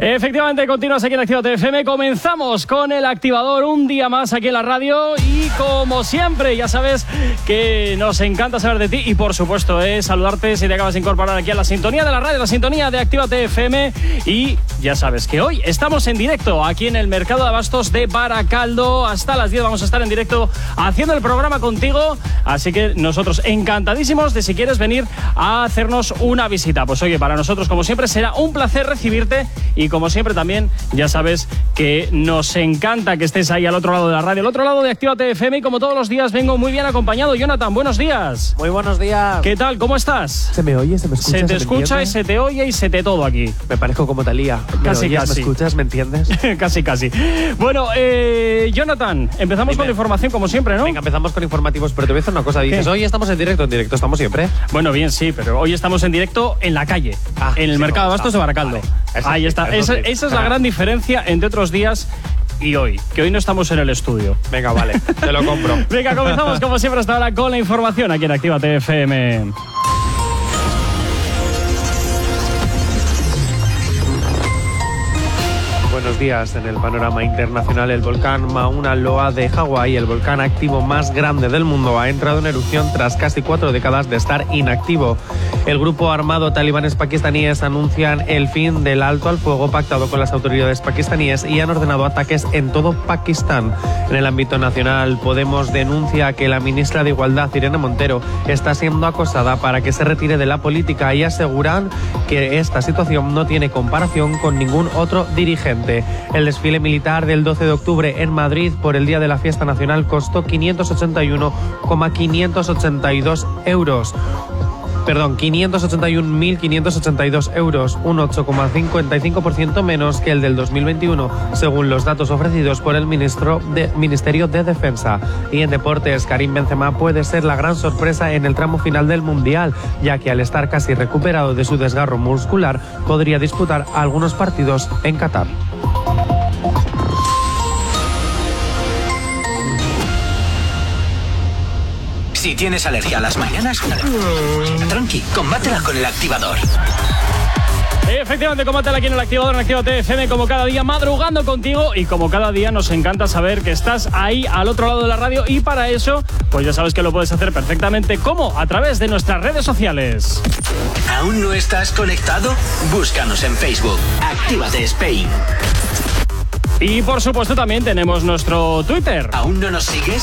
Efectivamente, continúas aquí en Activate FM. Comenzamos con el activador un día más aquí en la radio. Y como siempre, ya sabes que nos encanta saber de ti. Y por supuesto, eh, saludarte si te acabas de incorporar aquí a la sintonía de la radio, la sintonía de Activate FM. Y ya sabes que hoy estamos en directo aquí en el mercado de abastos de Baracaldo. Hasta las 10 vamos a estar en directo haciendo el programa contigo. Así que nosotros encantadísimos de si quieres venir a hacernos una visita. Pues oye, para nosotros, como siempre, será un placer recibirte. Y como siempre también ya sabes que nos encanta que estés ahí al otro lado de la radio, al otro lado de Actívate FM y como todos los días vengo muy bien acompañado. Jonathan, buenos días. Muy buenos días. ¿Qué tal? ¿Cómo estás? ¿Se me oye? ¿Se me escucha? Se te escucha y se te oye y se te todo aquí. Me parezco como Talía. Casi, casi. ¿Me escuchas? ¿Me entiendes? casi, casi. Bueno, eh, Jonathan, empezamos con la información como siempre, ¿no? Venga, empezamos con informativos, pero te voy a decir una cosa. Dices, hoy estamos en directo, en directo estamos siempre. Bueno, bien, sí, pero hoy estamos en directo en la calle, Ah, en el sí, mercado de no, abastos de. Baracaldo. Vale. Eso Ahí sí, está. eso Esa, sí. esa es la gran diferencia entre otros días y hoy, que hoy no estamos en el estudio. Venga, vale, te lo compro. Venga, comenzamos como siempre hasta ahora con la información aquí en Actívate FM. Buenos días. En el panorama internacional, el volcán Mauna Loa de Hawái, el volcán activo más grande del mundo, ha entrado en erupción tras casi cuatro décadas de estar inactivo. El grupo armado talibanes pakistaníes anuncian el fin del alto al fuego pactado con las autoridades pakistaníes y han ordenado ataques en todo Pakistán. En el ámbito nacional, Podemos denuncia que la ministra de Igualdad, Irene Montero, está siendo acosada para que se retire de la política y aseguran que esta situación no tiene comparación con ningún otro dirigente. El desfile militar del 12 de octubre en Madrid por el Día de la Fiesta Nacional costó 581,582 euros. Perdón, 581.582 euros, un 8,55% menos que el del 2021, según los datos ofrecidos por el Ministerio de Defensa. Y en deportes, Karim Benzema puede ser la gran sorpresa en el tramo final del Mundial, ya que al estar casi recuperado de su desgarro muscular, podría disputar algunos partidos en Qatar. Si tienes alergia a las mañanas, tranqui, combátela con El Activador. Efectivamente, combátela aquí en el activador en Actívate FM como cada día madrugando contigo y como cada día nos encanta saber que estás ahí al otro lado de la radio y para eso, pues ya sabes que lo puedes hacer perfectamente como a través de nuestras redes sociales. ¿Aún no estás conectado? Búscanos en Facebook. Actívate Spain. Y por supuesto también tenemos nuestro Twitter. ¿Aún no nos sigues?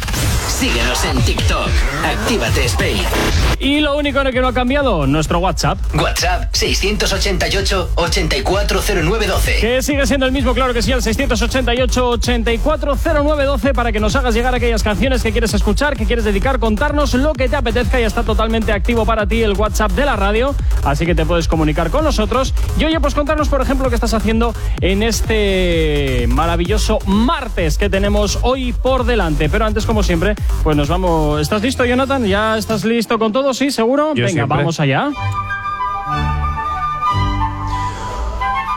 Síguenos en TikTok. Actívate Spain. Y lo único en el que no ha cambiado, nuestro WhatsApp. WhatsApp 688-840912. Que sigue siendo el mismo, claro que sí, al 688-840912 para que nos hagas llegar aquellas canciones que quieres escuchar, que quieres dedicar, contarnos lo que te apetezca y está totalmente activo para ti el WhatsApp de la radio, así que te puedes comunicar con nosotros. Y oye, pues contarnos, por ejemplo, qué estás haciendo en este maravilloso martes que tenemos hoy por delante. Pero antes, como siempre, pues nos vamos. ¿Estás listo, Jonathan? ¿Ya estás listo con todo? ¿Sí? ¿Seguro? Yo Venga, siempre. vamos allá.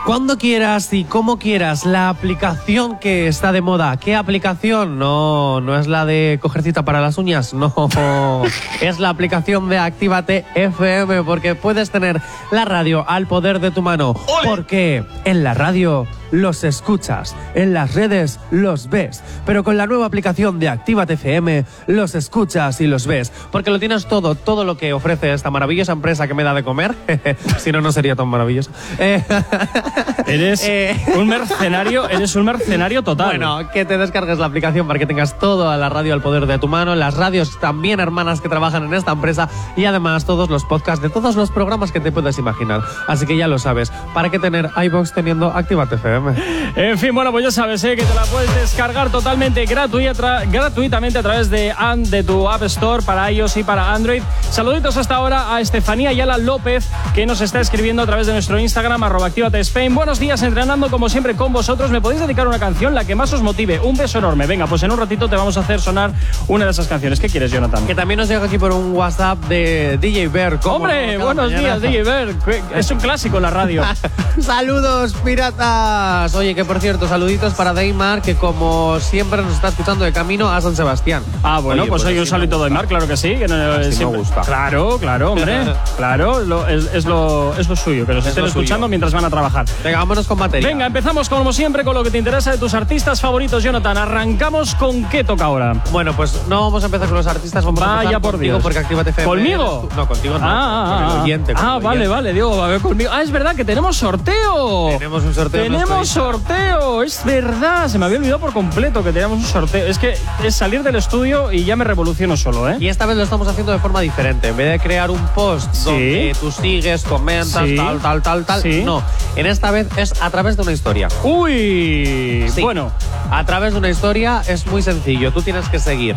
Cuando quieras y como quieras, la aplicación que está de moda. ¿Qué aplicación? No, no es la de coger cita para las uñas, no. es la aplicación de Actívate FM porque puedes tener la radio al poder de tu mano. Porque en la radio los escuchas, en las redes los ves, pero con la nueva aplicación de Actívate FM los escuchas y los ves, porque lo tienes todo, todo lo que ofrece esta maravillosa empresa que me da de comer, si no, no sería tan maravilloso. Eres Eh. un mercenario, eres un mercenario total. Bueno, que te descargues la aplicación para que tengas toda la radio al poder de tu mano, las radios también hermanas que trabajan en esta empresa y además todos los podcasts de todos los programas que te puedas imaginar. Así que ya lo sabes, ¿para qué tener iBox teniendo Actívate FM? En fin, bueno, pues ya sabes ¿eh? que te la puedes descargar totalmente gratuitamente a través de, de tu App Store para iOS y para Android. Saluditos hasta ahora a Estefanía Yala López, que nos está escribiendo a través de nuestro Instagram, arroba Spain. Buenos días, entrenando como siempre con vosotros. ¿Me podéis dedicar una canción, la que más os motive? Un beso enorme. Venga, pues en un ratito te vamos a hacer sonar una de esas canciones. ¿Qué quieres, Jonathan? Que también nos llega aquí por un WhatsApp de DJ Bear. ¡Hombre! Buenos días, DJ Bear. Es un clásico en la radio. Saludos, piratas. Oye, que por cierto, saluditos para Deymar, que como siempre nos está escuchando de camino a San Sebastián. Ah, bueno, pues, pues hoy un saludito de Deymar, claro que sí. Que no, me gusta. Claro, claro, hombre. claro, es, lo, es lo suyo, que nos estén escuchando mientras van a trabajar. Venga, vámonos con batería. Venga, empezamos como siempre con lo que te interesa de tus artistas favoritos, Jonathan. Arrancamos con qué toca ahora. Bueno, pues no vamos a empezar con los artistas, vamos Vaya a empezar por contigo Dios. porque Actívate FM. ¿Conmigo? No, contigo no. Ah, con el oyente, con ah, el vale, vale, Diego, va a ver conmigo. Ah, es verdad que tenemos sorteo. Tenemos un sorteo. Tenemos sorteo, es verdad. Se me había olvidado por completo que teníamos un sorteo. Es que es salir del estudio y ya me revoluciono solo, ¿eh? Y esta vez lo estamos haciendo de forma diferente. En vez de crear un post Sí. donde tú sigues, comentas, Sí. tal, tal, tal, tal. Sí. No. En esta vez es a través de una historia. Uy, Sí. bueno. A través de una historia es muy sencillo. Tú tienes que seguir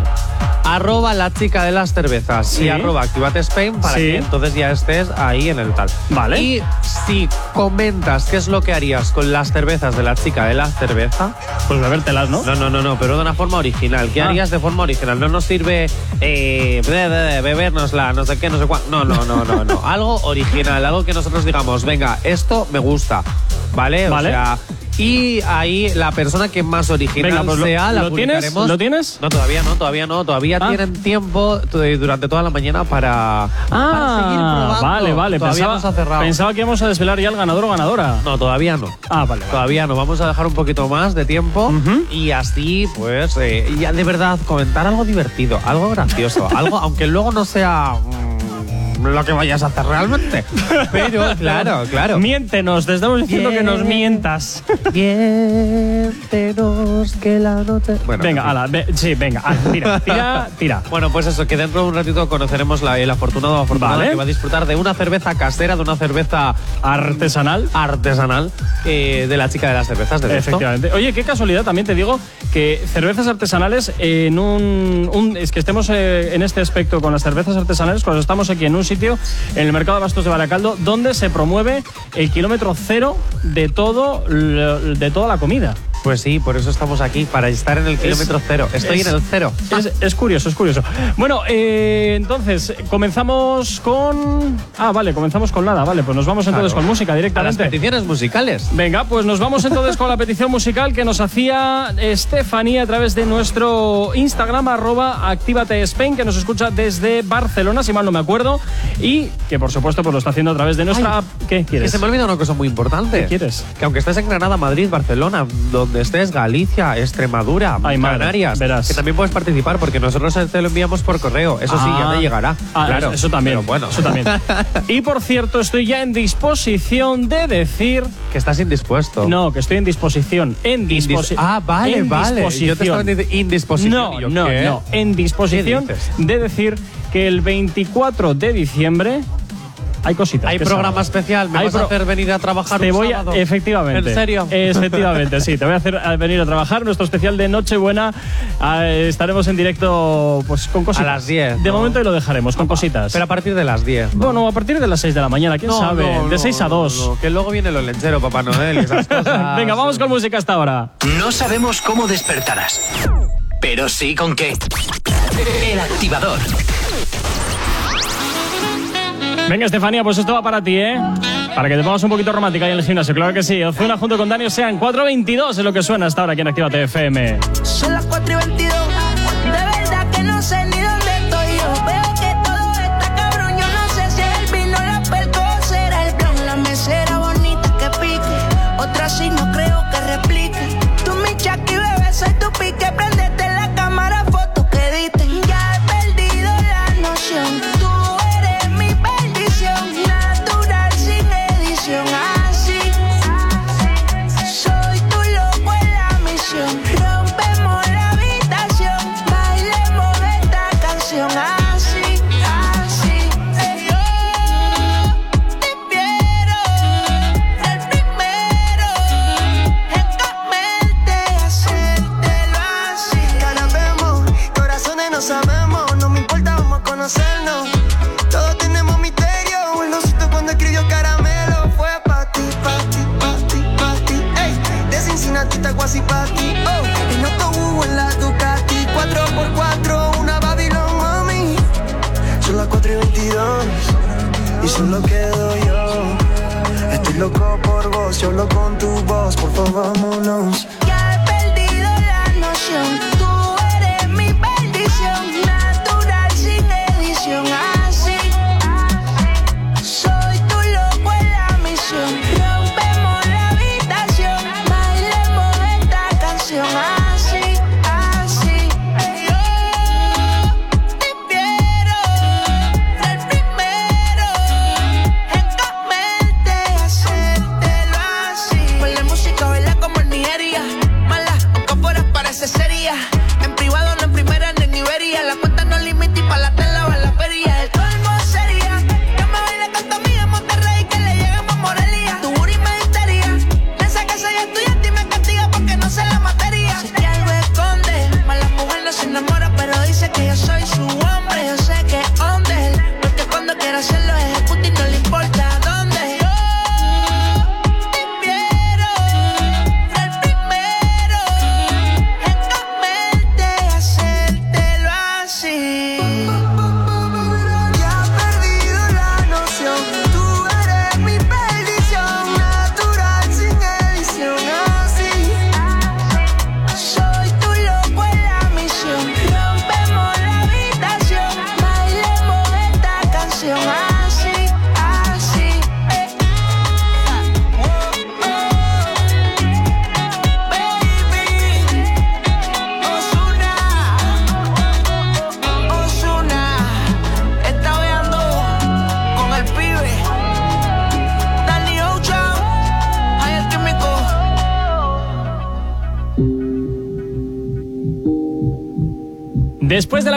arroba la chica de las cervezas Sí. y arroba Activate Spain para Sí. que entonces ya estés ahí en el tal. Vale. Y si comentas qué es lo que harías con las cervezas de la chica de la cerveza, Pues bebértelas, ¿no? no, no, no, no, pero de una forma original. ¿Qué Ah. harías de forma original? No nos sirve eh, de, de- de bebernosla, no sé qué, no sé cuál. No, no, no, no, no. algo original, algo que nosotros digamos, venga, esto me gusta. ¿Vale? Vale. O sea. Y ahí la persona que más original Venga, pues lo- sea, la ¿lo tienes? publicaremos. ¿Lo tienes? No, todavía no, todavía no. Todavía Ah. tienen tiempo t- durante toda la mañana para, para seguir Ah, probando. vale, vale. Todavía no se ha cerrado. pensaba que íbamos a desvelar ya el ganador o ganadora. No, todavía no. Ah, vale, vale. Todavía no, vamos a dejar un poquito más de tiempo Ujú. y así, pues, eh, ya de verdad comentar algo divertido, algo gracioso, algo, aunque luego no sea mm, lo que vayas a hacer realmente. Pero, claro, claro. Miéntenos, te estamos diciendo que nos Bien. mientas. Miéntenos que la noche. Bueno, en venga, ala, ve- sí, venga, ala, tira, tira, tira. Bueno, pues eso, que dentro de un ratito conoceremos la, el afortunado o afortunada Vale. que va a disfrutar de una cerveza casera, de una cerveza Artesanal. artesanal eh, de la chica de las cervezas de. Efectivamente. Oye, qué casualidad también te digo que cervezas artesanales en un, un- es que estemos eh, en este aspecto con las cervezas artesanales cuando estamos aquí en un sitio en el mercado de Bastos de Baracaldo donde se promueve el kilómetro cero de todo de toda la comida. Pues sí, por eso estamos aquí, para estar en el kilómetro cero. Estoy es- en el cero. Es, es curioso, es curioso. Bueno, eh, entonces, comenzamos con... Ah, vale, comenzamos con nada, vale, pues nos vamos entonces Claro. con música A las directamente. peticiones musicales. Venga, pues nos vamos entonces con la petición musical que nos hacía Estefanía a través de nuestro Instagram, arroba Actívate Spain, que nos escucha desde Barcelona, si mal no me acuerdo, y que por supuesto pues lo está haciendo a través de nuestra Ay, app. ¿Qué Que quieres? se me olvida una cosa muy importante. ¿Qué quieres? Que aunque estés en Granada, Madrid, Barcelona, donde estés, Galicia, Extremadura, Ay, Canarias, verás. que también puedes participar porque nosotros te lo enviamos por correo. Eso sí, ya Ah. te llegará. Ah, claro. eso también. Pero bueno, Eso también. y por cierto, estoy ya en disposición de decir. que estás indispuesto. No, que estoy en disposición. En disposición. Ah, vale, vale. Yo te estaba diciendo indisposición. No, ¿Y yo no, qué? no. En disposición de decir que el 24 de diciembre hay cositas. Hay programa sábado. especial. ¿Me Hay vas a hacer venir a trabajar Te un voy a, sábado? efectivamente. ¿En serio? Efectivamente, sí. Te voy a hacer venir a trabajar. Nuestro especial de Nochebuena eh, estaremos en directo pues con cositas. A las 10, De ¿no? momento y lo dejaremos, con cositas. Pero a partir de las 10. ¿no? bueno, a partir de las 6 de la mañana, quién No, sabe. no, de no, 6 a no, 2. no, que luego viene lo lechero, Papá Noel y esas cosas. Venga, vamos con música hasta ahora. No sabemos cómo despertarás, pero sí con qué. El activador. Venga, Estefanía, pues esto va para ti, ¿eh? Para que te pongas un poquito romántica ahí en el gimnasio, claro que sí. Ozuna junto con Dani sean 4.22 es lo que suena hasta ahora aquí en Actívate FM. Son las 4 y 22.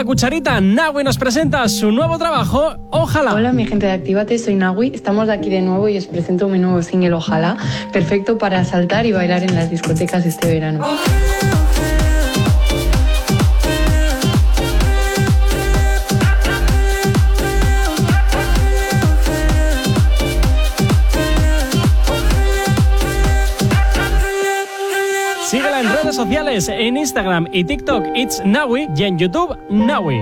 cucharita, Nahui nos presenta su nuevo trabajo, Ojalá. Hola, mi gente de Actívate, soy Nahui. Estamos de aquí de nuevo y os presento mi nuevo single, Ojalá, perfecto para saltar y bailar en las discotecas este verano. en Instagram y TikTok It's Nawi y en YouTube Nawi.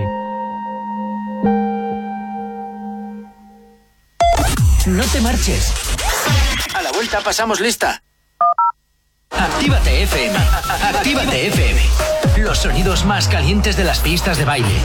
No te marches. A la vuelta pasamos lista. Actívate FM. Actívate FM. Los sonidos más calientes de las pistas de baile.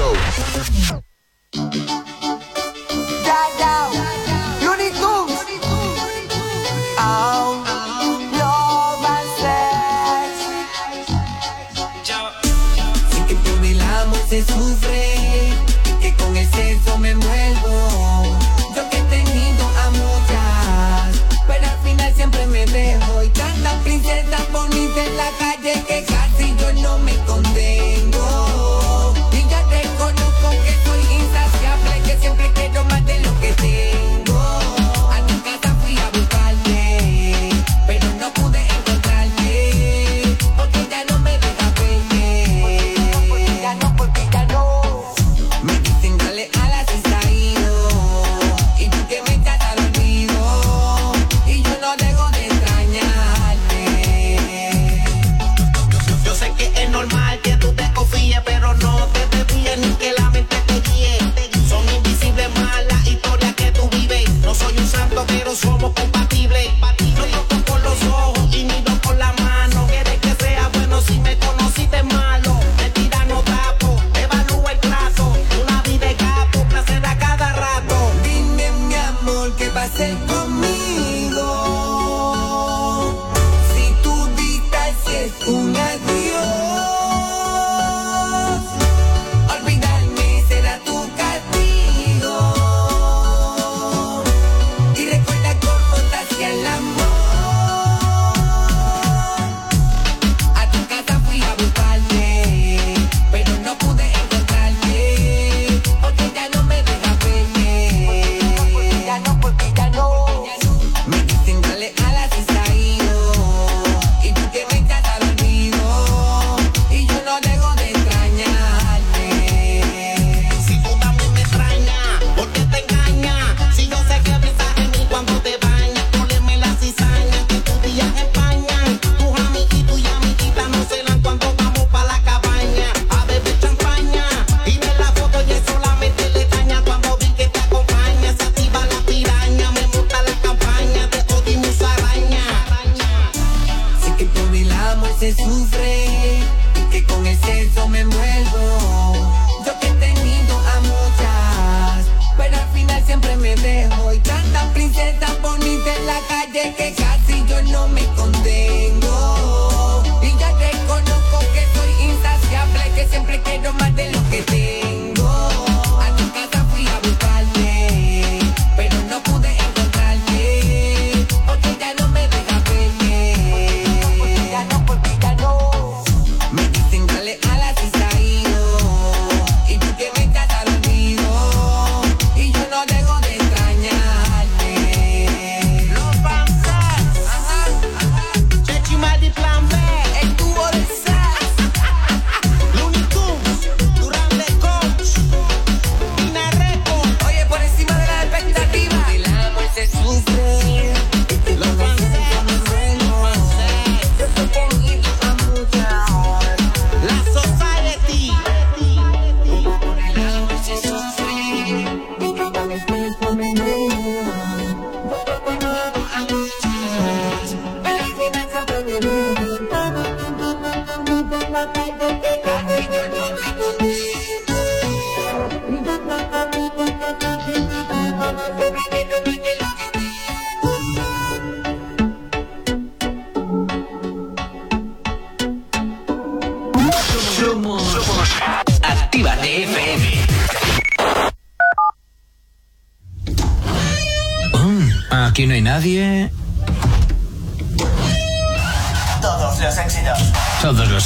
I'm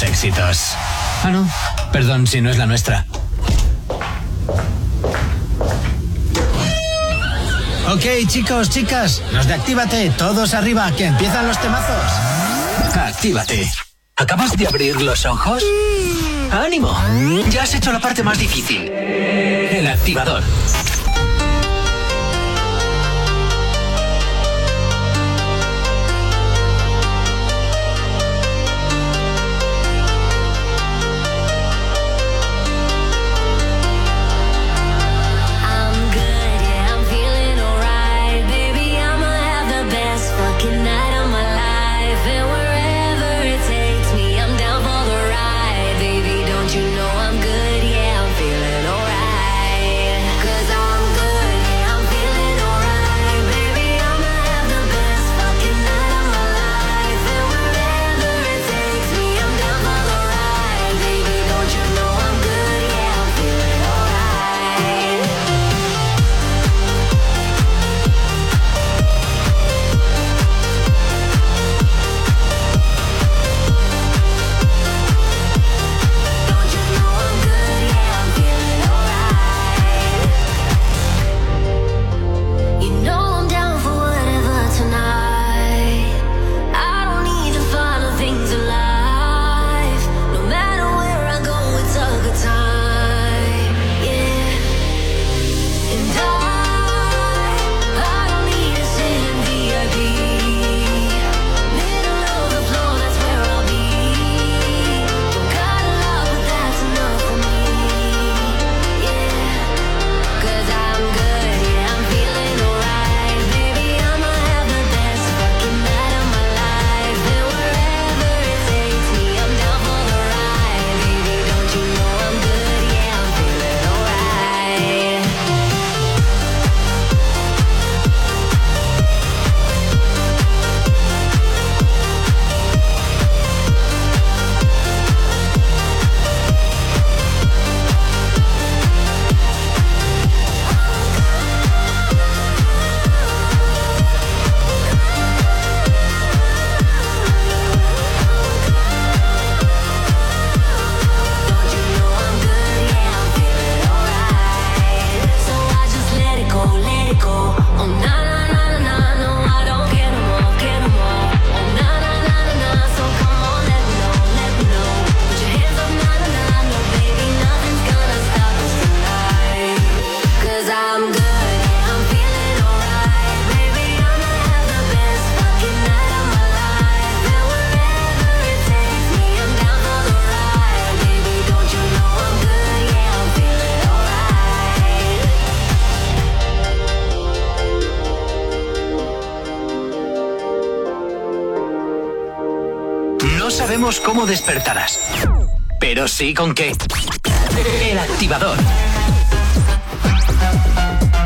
éxitos. Ah, no. Perdón si no es la nuestra. Ok, chicos, chicas, los de Actívate, todos arriba, que empiezan los temazos. Actívate. ¿Acabas de abrir los ojos? Mm. ¡Ánimo! Ya has hecho la parte más difícil. El activador. Cómo despertarás, pero sí con qué. El activador.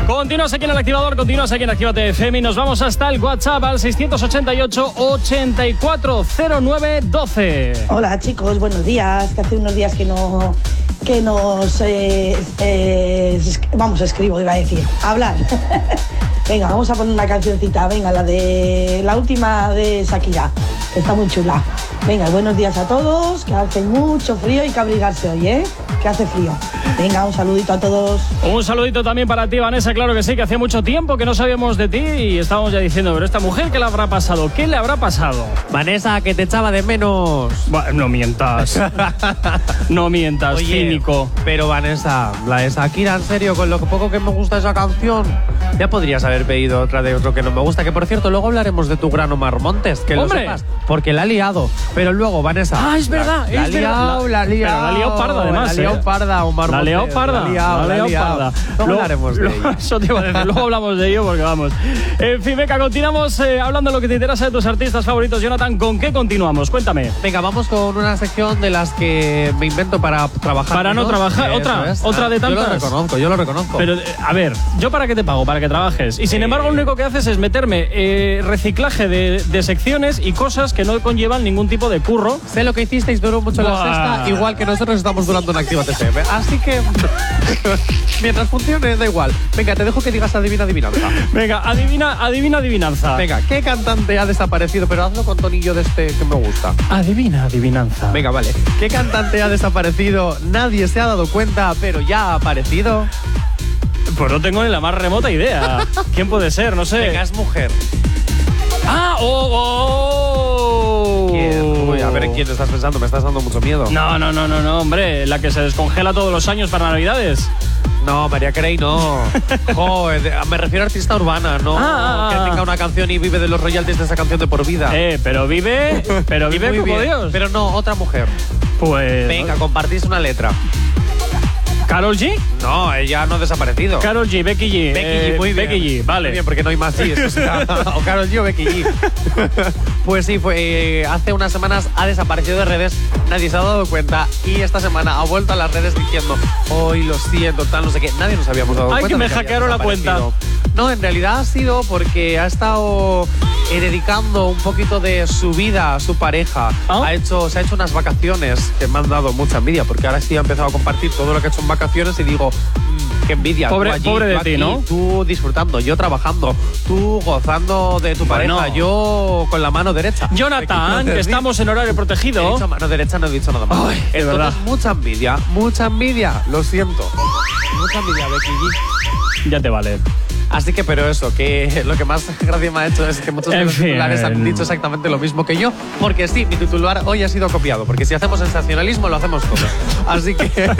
Continúas aquí en el activador, continúas aquí en Actívate FM y nos vamos hasta el WhatsApp al 688-840912. Hola chicos, buenos días. Que hace unos días que no que nos eh, eh, vamos escribo iba a decir hablar. venga, vamos a poner una cancioncita. Venga, la de la última de Shakira, que está muy chula. Venga, buenos días a todos. Que hace mucho frío y que abrigarse hoy, ¿eh? Que hace frío. Venga, un saludito a todos. Un saludito también para ti, Vanessa. Claro que sí, que hacía mucho tiempo que no sabíamos de ti y estábamos ya diciendo, pero esta mujer, ¿qué le habrá pasado? ¿Qué le habrá pasado? Vanessa, que te echaba de menos. No mientas. no mientas, Oye, cínico. Pero Vanessa, la de Shakira, en serio, con lo poco que me gusta esa canción, ya podrías haber pedido otra de otro que no me gusta. Que por cierto, luego hablaremos de tu gran Omar Montes, que ¡Hombre! lo sepas, porque la ha liado. Pero luego, Vanessa. Ah, es verdad, la, la es verdad. liado, la Pero liado. la ha liado parda, además, La ha liado ¿eh? parda, Omar La liado parda. La ha liado, la la liado parda. Luego hablaremos de ella. Eso te iba a decir, luego hablamos de ello porque vamos. En fin, venga, continuamos eh, hablando de lo que te interesa de tus artistas favoritos. Jonathan, ¿con qué continuamos? Cuéntame. Venga, vamos con una sección de las que me invento para trabajar. Para no trabajar, otra, es. otra de Yo lo tantas. reconozco, yo lo reconozco. Pero, eh, a ver, ¿yo para qué te pago? Para que trabajes. Y sin embargo, lo único que haces es meterme eh, reciclaje de, de secciones y cosas que no conllevan ningún tipo de curro. Sé lo que hicisteis, duró mucho la sexta, igual que nosotros estamos durando en Activa TCM. Así que, mientras funcione, da igual. Venga, te dejo que digas adivina adivinanza. Venga, adivina, adivina, adivinanza. Venga, ¿qué cantante ha desaparecido? Pero hazlo con tonillo de este que me gusta. Adivina, adivinanza. Venga, vale. ¿Qué cantante ha desaparecido? Nadie se ha dado cuenta, pero ya ha aparecido. Pues no tengo ni la más remota idea. ¿Quién puede ser? No sé. Venga, es mujer. ¡Ah! ¡Oh! oh! ¿Quién? Uy, a ver en quién estás pensando, me estás dando mucho miedo. No, no, no, no, no, hombre. La que se descongela todos los años para Navidades. No, María Carey no. Joder, de- me refiero a artista urbana, no Ah, ah, que ah. tenga una canción y vive de los royalties de esa canción de por vida. Eh, pero vive. Pero vive Muy como bien. Dios. Pero no, otra mujer. Pues. Venga, compartís una letra. ¿Carol G? No, ella no ha desaparecido. Carol G, Becky G. Becky eh, G, muy bien. Becky G, vale. Muy bien, porque no hay más G's. o Karol G o Becky G. pues sí, fue, eh, hace unas semanas ha desaparecido de redes, nadie se ha dado cuenta y esta semana ha vuelto a las redes diciendo, hoy lo siento, tal, no sé qué. Nadie nos habíamos dado Ay, cuenta. que me hackearon la desaparecido. No, en realidad ha sido porque ha estado eh, dedicando un poquito de su vida a su pareja. ¿Ah? Ha hecho, se ha hecho unas vacaciones que me han dado mucha envidia porque ahora sí ha empezado a compartir todo lo que ha hecho en vacaciones y digo, "Mm, qué envidia. Pobre- tú allí, pobre de ti, ¿no? Tú disfrutando, yo trabajando, tú gozando de tu Bueno. pareja, yo con la mano derecha. Jonathan, que estamos en horario. He protegido. dicho mano derecha, no he dicho nada más. Ay, de mucha envidia, mucha envidia, lo siento. Mucha envidia, Becky G. Ya te vale. Así que, pero eso, que lo que más gracia me ha hecho es que muchos de los titulares han dicho exactamente lo mismo que yo, porque sí, mi titular hoy ha sido copiado, porque si hacemos sensacionalismo lo hacemos todos. Así que,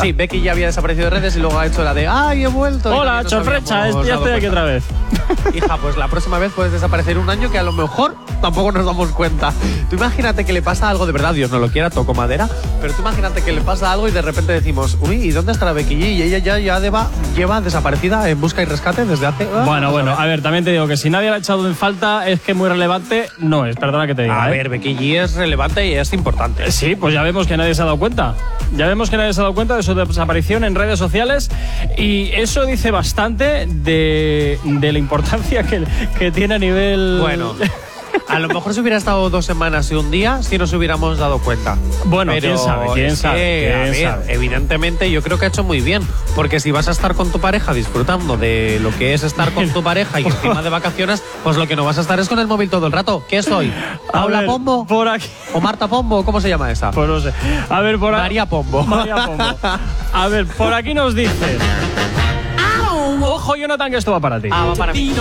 sí, Becky ya había desaparecido de redes y luego ha hecho la de, ¡ay, he vuelto! Hola, nos chorfrecha, habíamos ya estoy aquí otra vez. Hija, pues la próxima vez puedes desaparecer un año que a lo mejor tampoco nos damos cuenta. Tú imagínate que le pasa algo de verdad, Dios no lo quiera, toco madera, pero tú imagínate que le pasa algo y de repente decimos, uy, ¿y dónde estará Becky G? Y ella ya, ya deba- lleva desaparecida en busca y rescate desde hace... ah, Bueno, bueno, ver. a ver, también te digo que si nadie la ha echado en falta es que muy relevante no es, perdona que te diga. A ¿eh? ver, Becky G es relevante y es importante. Sí, pues ya vemos que nadie se ha dado cuenta. Ya vemos que nadie se ha dado cuenta de su desaparición en redes sociales y eso dice bastante de, de la importancia que, que tiene a nivel... Bueno, a lo mejor si hubiera estado dos semanas y un día, sí nos hubiéramos dado cuenta. Bueno, quién sabe, quién es sabe, que, a quién ver, sabe. evidentemente yo creo que ha hecho muy bien, porque si vas a estar con tu pareja disfrutando de lo que es estar con tu pareja y encima de vacaciones, pues lo que no vas a estar es con el móvil todo el rato. ¿Qué soy? ¿Paula ver, Pombo? Por aquí. ¿O Marta Pombo? ¿Cómo se llama esa? Pues no sé. A ver, por aquí. María Pombo. María Pombo. A ver, por aquí nos dice. Ojo, Jonathan, que esto va para ti. Ah, va para mí.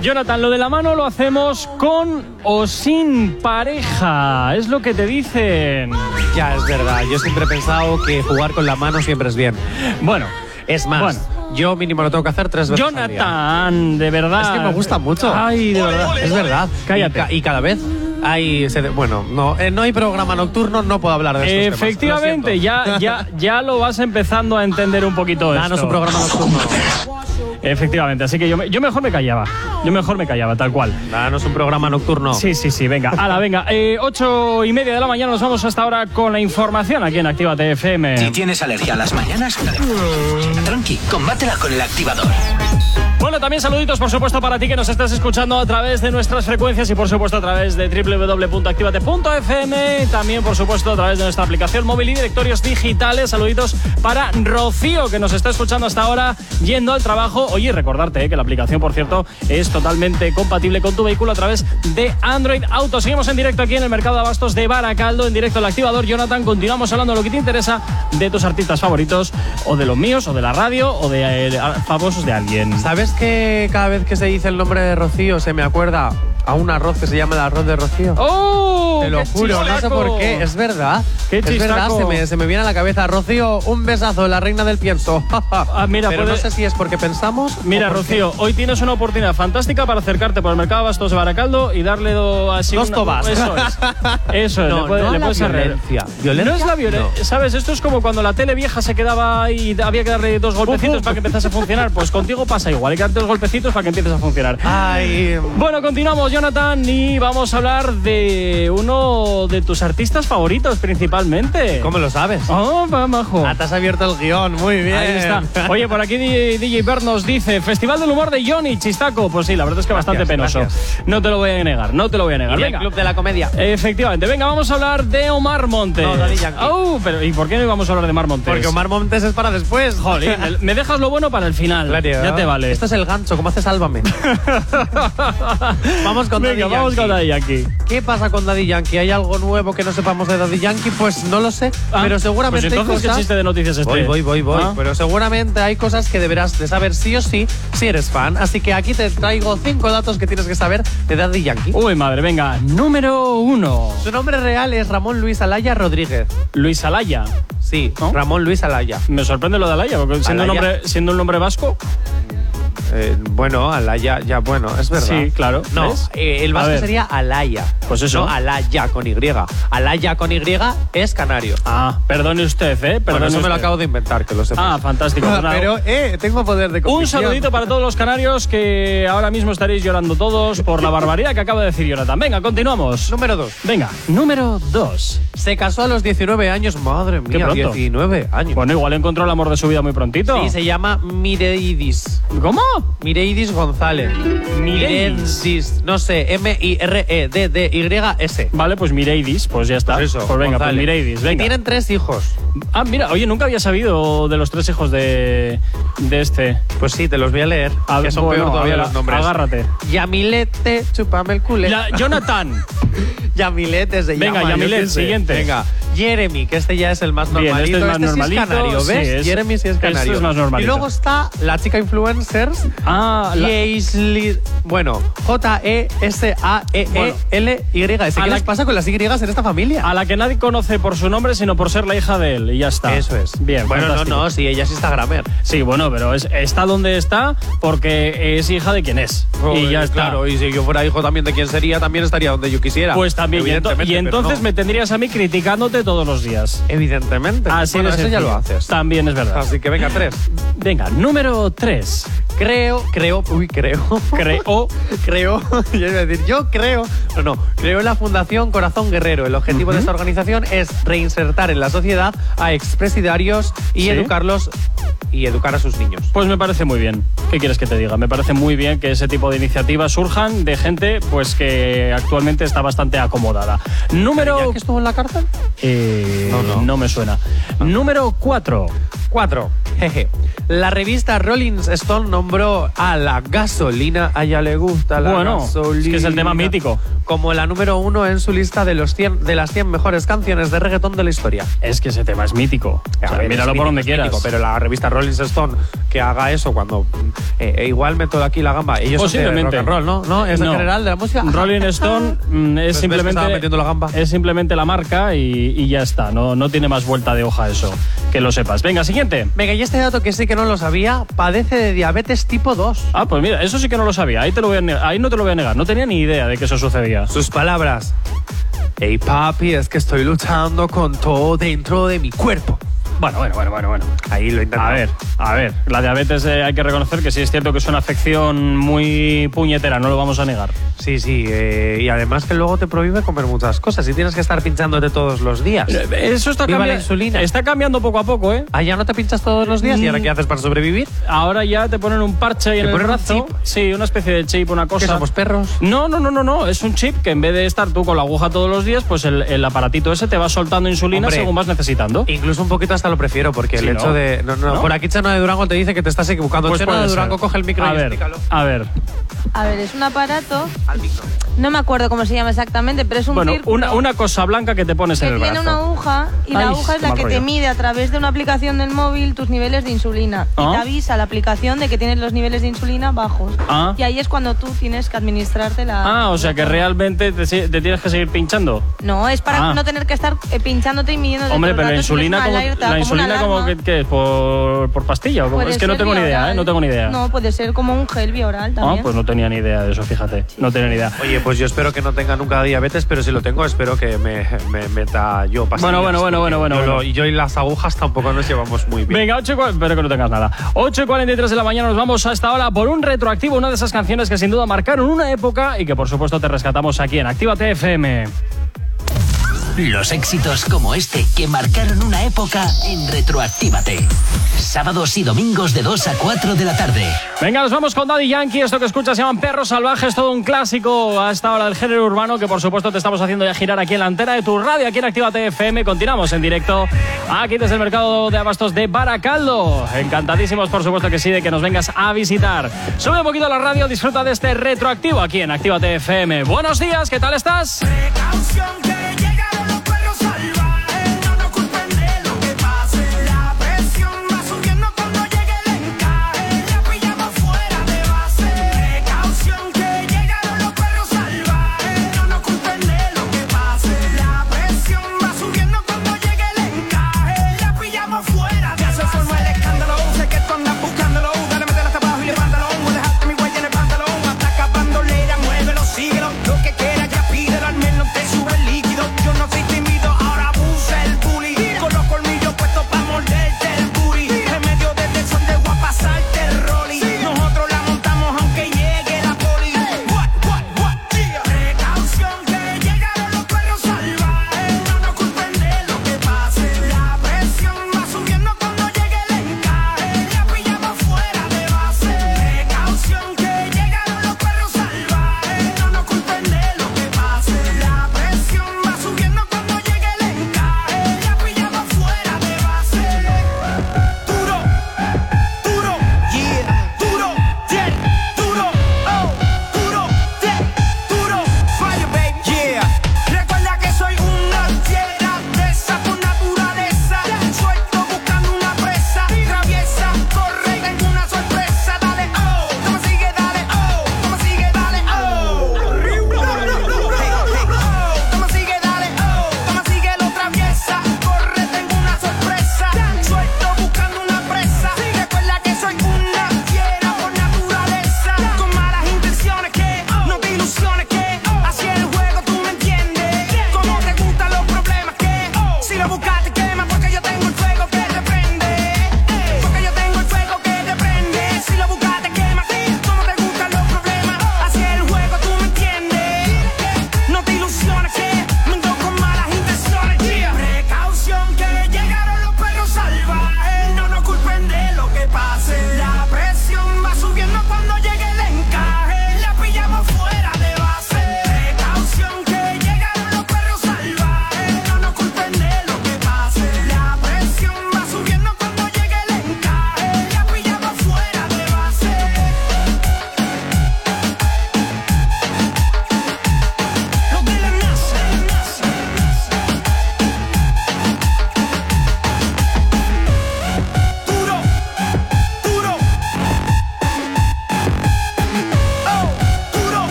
Jonathan, lo de la mano lo hacemos con o sin pareja. Es lo que te dicen. Ya, es verdad. Yo siempre he pensado que jugar con la mano siempre es bien. Bueno, Es más, Bueno. yo mínimo lo tengo que hacer tres veces al día. Jonathan, de verdad. Es que me gusta mucho. Ay, de verdad. Es verdad. Cállate. Y, ca- y cada vez hay. bueno, no, eh, no hay programa nocturno, no puedo hablar de temas, lo Efectivamente, ya, ya, ya lo vas empezando a entender un poquito Danos esto. un programa nocturno. Efectivamente, así que yo, me- yo mejor me callaba. Yo mejor me callaba, tal cual. Danos un programa nocturno. Sí, sí, sí, venga. Hala, venga. Eh, ocho y media de la mañana nos vamos hasta ahora con la información aquí en Actívate FM. Si tienes alergia a las mañanas, tranqui, combátela con el activador. Bueno, también saluditos, por supuesto, para ti que nos estás escuchando a través de nuestras frecuencias y, por supuesto, a través de www.activate.fm. También, por supuesto, a través de nuestra aplicación móvil y directorios digitales. Saluditos para Rocío, que nos está escuchando hasta ahora yendo al trabajo. Oye, recordarte eh, que la aplicación, por cierto, es totalmente compatible con tu vehículo a través de Android Auto. Seguimos en directo aquí en el mercado de abastos de Baracaldo, en directo el activador. Jonathan, continuamos hablando de lo que te interesa de tus artistas favoritos, o de los míos, o de la radio, o de eh, famosos de alguien. ¿Sabes que cada vez que se dice el nombre de Rocío se me acuerda a un arroz que se llama el arroz de Rocío? ¡Oh! Te lo juro, no sé chistaco! por qué, es verdad. ¡Qué es verdad, chistaco! se me, se me viene a la cabeza. Rocío, un besazo, la reina del pienso. Ah, mira, Pero puede- no sé si es porque pensamos. Mira, porque- Rocío, hoy tienes una oportunidad fantástica para acercarte por el mercado de Bastos de Baracaldo y darle do- así Dos una- tobas. Eso es. Eso es. No, le puede- no le la violencia. ¿Violencia? No es la violencia. ¿Sabes? Esto es como cuando la tele vieja se quedaba y había que darle dos golpecitos para que empezase a funcionar. Pues contigo pasa igual. Hay que darte dos golpecitos para que empieces a funcionar. Ay, Bueno, continuamos, Jonathan, y vamos a hablar de uno de tus artistas favoritos principalmente. ¿cómo lo sabes? Oh, va, majo. Ah, te has abierto el guion, muy bien. Ahí está. Oye, por aquí DJ, Bert nos dice, Festival del Humor de Johnny, chistaco. Pues sí, la verdad es que bastante penoso. gracias. No te lo voy a negar, no te lo voy a negar. Y el. Club de la Comedia. Efectivamente, venga, vamos a hablar de Omar Montes. No, Daddy Yankee. Au, pero ¿y por qué no íbamos a hablar de Omar Montes? Porque Omar Montes es para después. Jolín, me- dejas lo bueno para el final. Claro. Ya te vale. Esto es el gancho, ¿cómo hace Sálvame? vamos con Venga, Daddy vamos Yankee. con Daddy Yankee. ¿Qué pasa con Daddy Yankee? ¿Hay algo nuevo que no sepamos de Daddy Yankee? Pues no lo sé, Ah, pero seguramente Pues hay entonces, ¿qué cosas... chiste de noticias este? Voy, voy, voy, voy. Ah. Pero seguramente hay cosas que deberás de saber sí o sí si eres fan. Así que aquí te traigo cinco datos que tienes que saber de Daddy Yankee. Uy, madre, venga. Número uno. Su nombre real es Ramón Luis Alaya Rodríguez. Luis Alaya. Sí, ¿No? Ramón Luis Alaya. Me sorprende lo de Alaya, porque siendo, Un, nombre, siendo un nombre vasco. Eh, bueno, Alaya, ya, bueno, es verdad. Sí, claro. No, ¿ves? eh, el vasco sería Alaya. Pues eso. No, Alaya con Y. Alaya con Y es canario. Ah, perdone usted, ¿eh? Perdone Bueno, eso me lo acabo de inventar, que lo sepas. Ah, fantástico. Pero, eh, tengo poder de Un saludito para todos los canarios que ahora mismo estaréis llorando todos por la barbaridad que acaba de decir Jonathan. Venga, continuamos. Número 2. Venga, número 2. Se casó a los 19 años. Madre Qué mía, pronto. 19 años. Bueno, igual encontró el amor de su vida muy prontito. Sí, se llama Mireidis. ¿Cómo? Mireidis González. Mireidis. Mireidis. No sé, M-I-R-E-D-D-Y-S. Vale, pues Mireidis, pues ya está. Por eso, pues venga, pues González. Mireidis, Y venga. tienen tres hijos. Ah, mira, oye, nunca había sabido de los tres hijos de, de este. Pues sí, te los voy a leer. A- que son bueno, peor todavía los nombres. Agárrate. Yamilete, chupame el culé. Ya, Jonathan. Yamilete se Venga, llama. yo Yamilet, sé. siguiente. Venga, Jeremy, que este ya es el más Bien, normalito. este es más sí normalito, canario, sí, ¿ves? es- Jeremy sí es este canario. es más normalito. Y luego está la chica influencers. Ah, Yeisli- bueno, J-E-S-A-E-E-L-Y. A ¿Qué la- les pasa con las Y en esta familia? a la que nadie conoce por su nombre, sino por ser la hija de él. Y ya está. Eso es. Bien, Bueno, no, no, sí, ella es Instagramer. Sí, bueno, pero es- está donde está porque es hija de quien es. y ya está. Claro, y si yo fuera hijo también de quien sería, también estaría donde yo quisiera. Pues también. Y, ento- y entonces no. me tendrías a mí criticándote todos los días. Evidentemente. Así bueno, de eso ya lo haces. También es verdad. Así que venga, tres. Venga, número 3. Creo, creo, uy, creo. Creo. creo, yo iba a decir, yo creo, no, no, creo la Fundación Corazón Guerrero. El objetivo de esta organización es reinsertar en la sociedad a expresidarios y Sí. educarlos y educar a sus niños. Pues me parece muy bien. ¿Qué quieres que te diga? Me parece muy bien que ese tipo de iniciativas surjan de gente pues que actualmente está bastante acomodada. Número ¿Ya que estuvo en la cárcel? Eh, No, no. me suena. Número 4. 4. Jeje. La revista Rolling Stone nombró a la gasolina, a ella le gusta la Bueno, gasolina. es que es el tema mítico. Como la número uno en su lista de, los 100, de las 100 mejores canciones de reggaetón de la historia. Es que ese tema es mítico. O sea, ver, míralo es por mítico, donde quieras. mítico, pero la revista Rolling Stone que haga eso cuando eh, eh, igual meto aquí la gamba. Ellos son de Posiblemente. rock and roll, ¿no? ¿No? ¿Es en No. general de la música? Rolling Stone mm, es que simplemente metiendo la gamba. es simplemente la marca y, y ya está. No, no tiene más vuelta de hoja eso. Que lo sepas. Venga, siguiente. Venga, y este dato que sí que no lo sabía, padece de diabetes tipo 2. Ah, pues mira, eso sí que no lo sabía. Ahí, te lo voy a ahí no te lo voy a negar. No tenía ni idea de que eso sucedía. Sus palabras. Hey papi, es que estoy luchando con todo dentro de mi cuerpo. Bueno, bueno, bueno, bueno, bueno. Ahí lo he intentado. A ver, a ver. La diabetes eh, hay que reconocer que sí es cierto que es una afección muy puñetera, no lo vamos a negar. Sí, sí. eh, y además que luego te prohíbe comer muchas cosas y tienes que estar pinchándote todos los días. Eso está, cambiando, insulina. está cambiando poco a poco, ¿eh? Ah, ya no te pinchas todos los días. ¿Y ahora qué haces para sobrevivir? Ahora ya te ponen un parche ahí ¿Te en el ponen un brazo. chip? Sí, una especie de chip, una cosa. ¿Qué somos perros? No, no, no, no, no. Es un chip que en vez de estar tú con la aguja todos los días, pues el, el aparatito ese te va soltando insulina Hombre. según vas necesitando. Incluso un poquito hasta lo prefiero, porque Sí, el ¿no? hecho de. No, no, ¿No? Por aquí Chano de Durango te dice que te estás equivocando. Pues Chano de ser. Durango coge el micro a y ver, explícalo. a ver. A ver, es un aparato. No me acuerdo cómo se llama exactamente, pero es un Bueno, círculo una, una cosa blanca que te pones que en el tiene brazo. una aguja y Ay, la aguja es la que te rollo. mide a través de una aplicación del móvil tus niveles de insulina Ah. y te avisa la aplicación de que tienes los niveles de insulina bajos. Ah. Y ahí es cuando tú tienes que administrarte la. Ah, o sea que realmente te, te tienes que seguir pinchando. No, es para Ah. no tener que estar eh, pinchándote y midiendo. Hombre, pero la insulina, como, la insulina como que, que es por, por pastilla o como- es que no tengo ni idea, ¿eh? No tengo ni idea. No, puede ser como un gel bioral Ah, también. pues no tenía ni idea de eso, fíjate. No tenía ni idea. Oye, pues yo espero que no tenga nunca diabetes, pero si lo tengo, espero que me, me meta yo pastillas. Bueno, bueno, bueno, bueno, bueno, Yo, lo- bueno. y yo y las agujas tampoco nos llevamos muy bien. Venga, 8 y cua- espero que no tengas nada. 8 y 43 de la mañana nos vamos a esta hora por un retroactivo, una de esas canciones que sin duda marcaron una época y que por supuesto te rescatamos aquí en Actívate FM. Los éxitos como este que marcaron una época en Retroactívate. Sábados y domingos de 2 a 4 de la tarde. Venga, nos vamos con Daddy Yankee. Esto que escuchas se llaman Perros Salvajes, todo un clásico a esta hora del género urbano que por supuesto te estamos haciendo ya girar aquí en la antena de tu radio, aquí en Actívate FM. Continuamos en directo aquí desde el mercado de abastos de Baracaldo. Encantadísimos, por supuesto que sí, de que nos vengas a visitar. Sube un poquito la radio, disfruta de este retroactivo aquí en Actívate FM. Buenos días, ¿qué tal estás? Precaución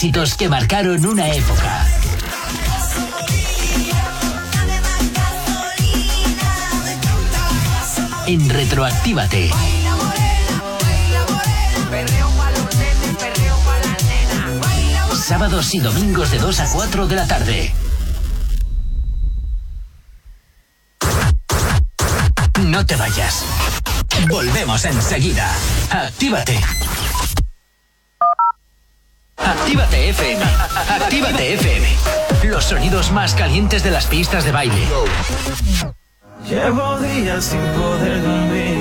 éxitos que marcaron una época. En Retroactívate. Sábados y domingos de 2 a 4 de la tarde. No te vayas. Volvemos enseguida. Actívate. FM. Actívate FM. Los sonidos más calientes de las pistas de baile. Llevo días sin poder dormir.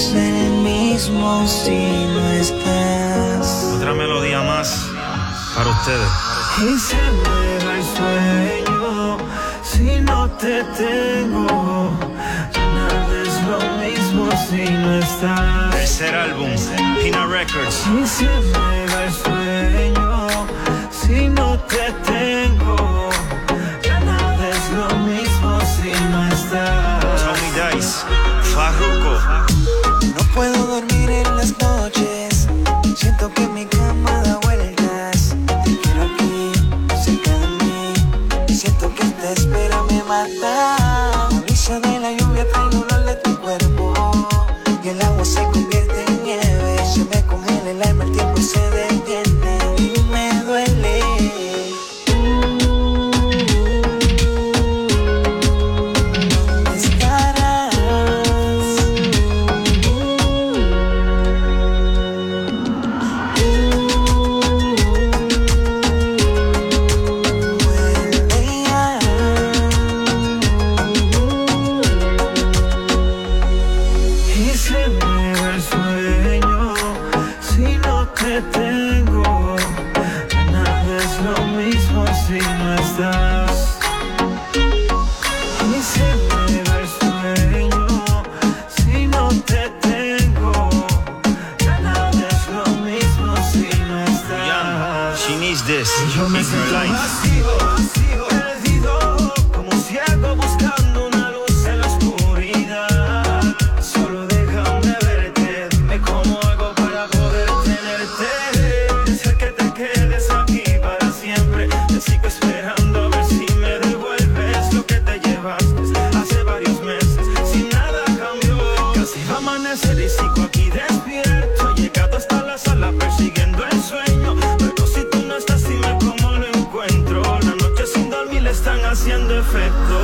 Es el mismo si no estás. Otra melodía más para ustedes. Y se me va el sueño si no te tengo. Ya nada es lo mismo si no estás. Tercer álbum, Pina Records. Y se me va el sueño si no te tengo. Amanecer aquí despierto. Llegado hasta la sala persiguiendo el sueño. Pero si tú no estás, dime cómo lo encuentro. La noche sin dormir le están haciendo efecto.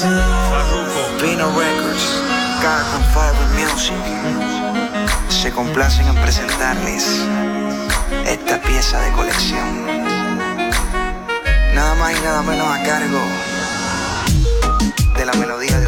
Tony no Dice, estás. Farruko. Pino Records, Carbon Fiber Music se complacen en presentarles esta pieza de colección. Nada más y nada menos a cargo de la melodía de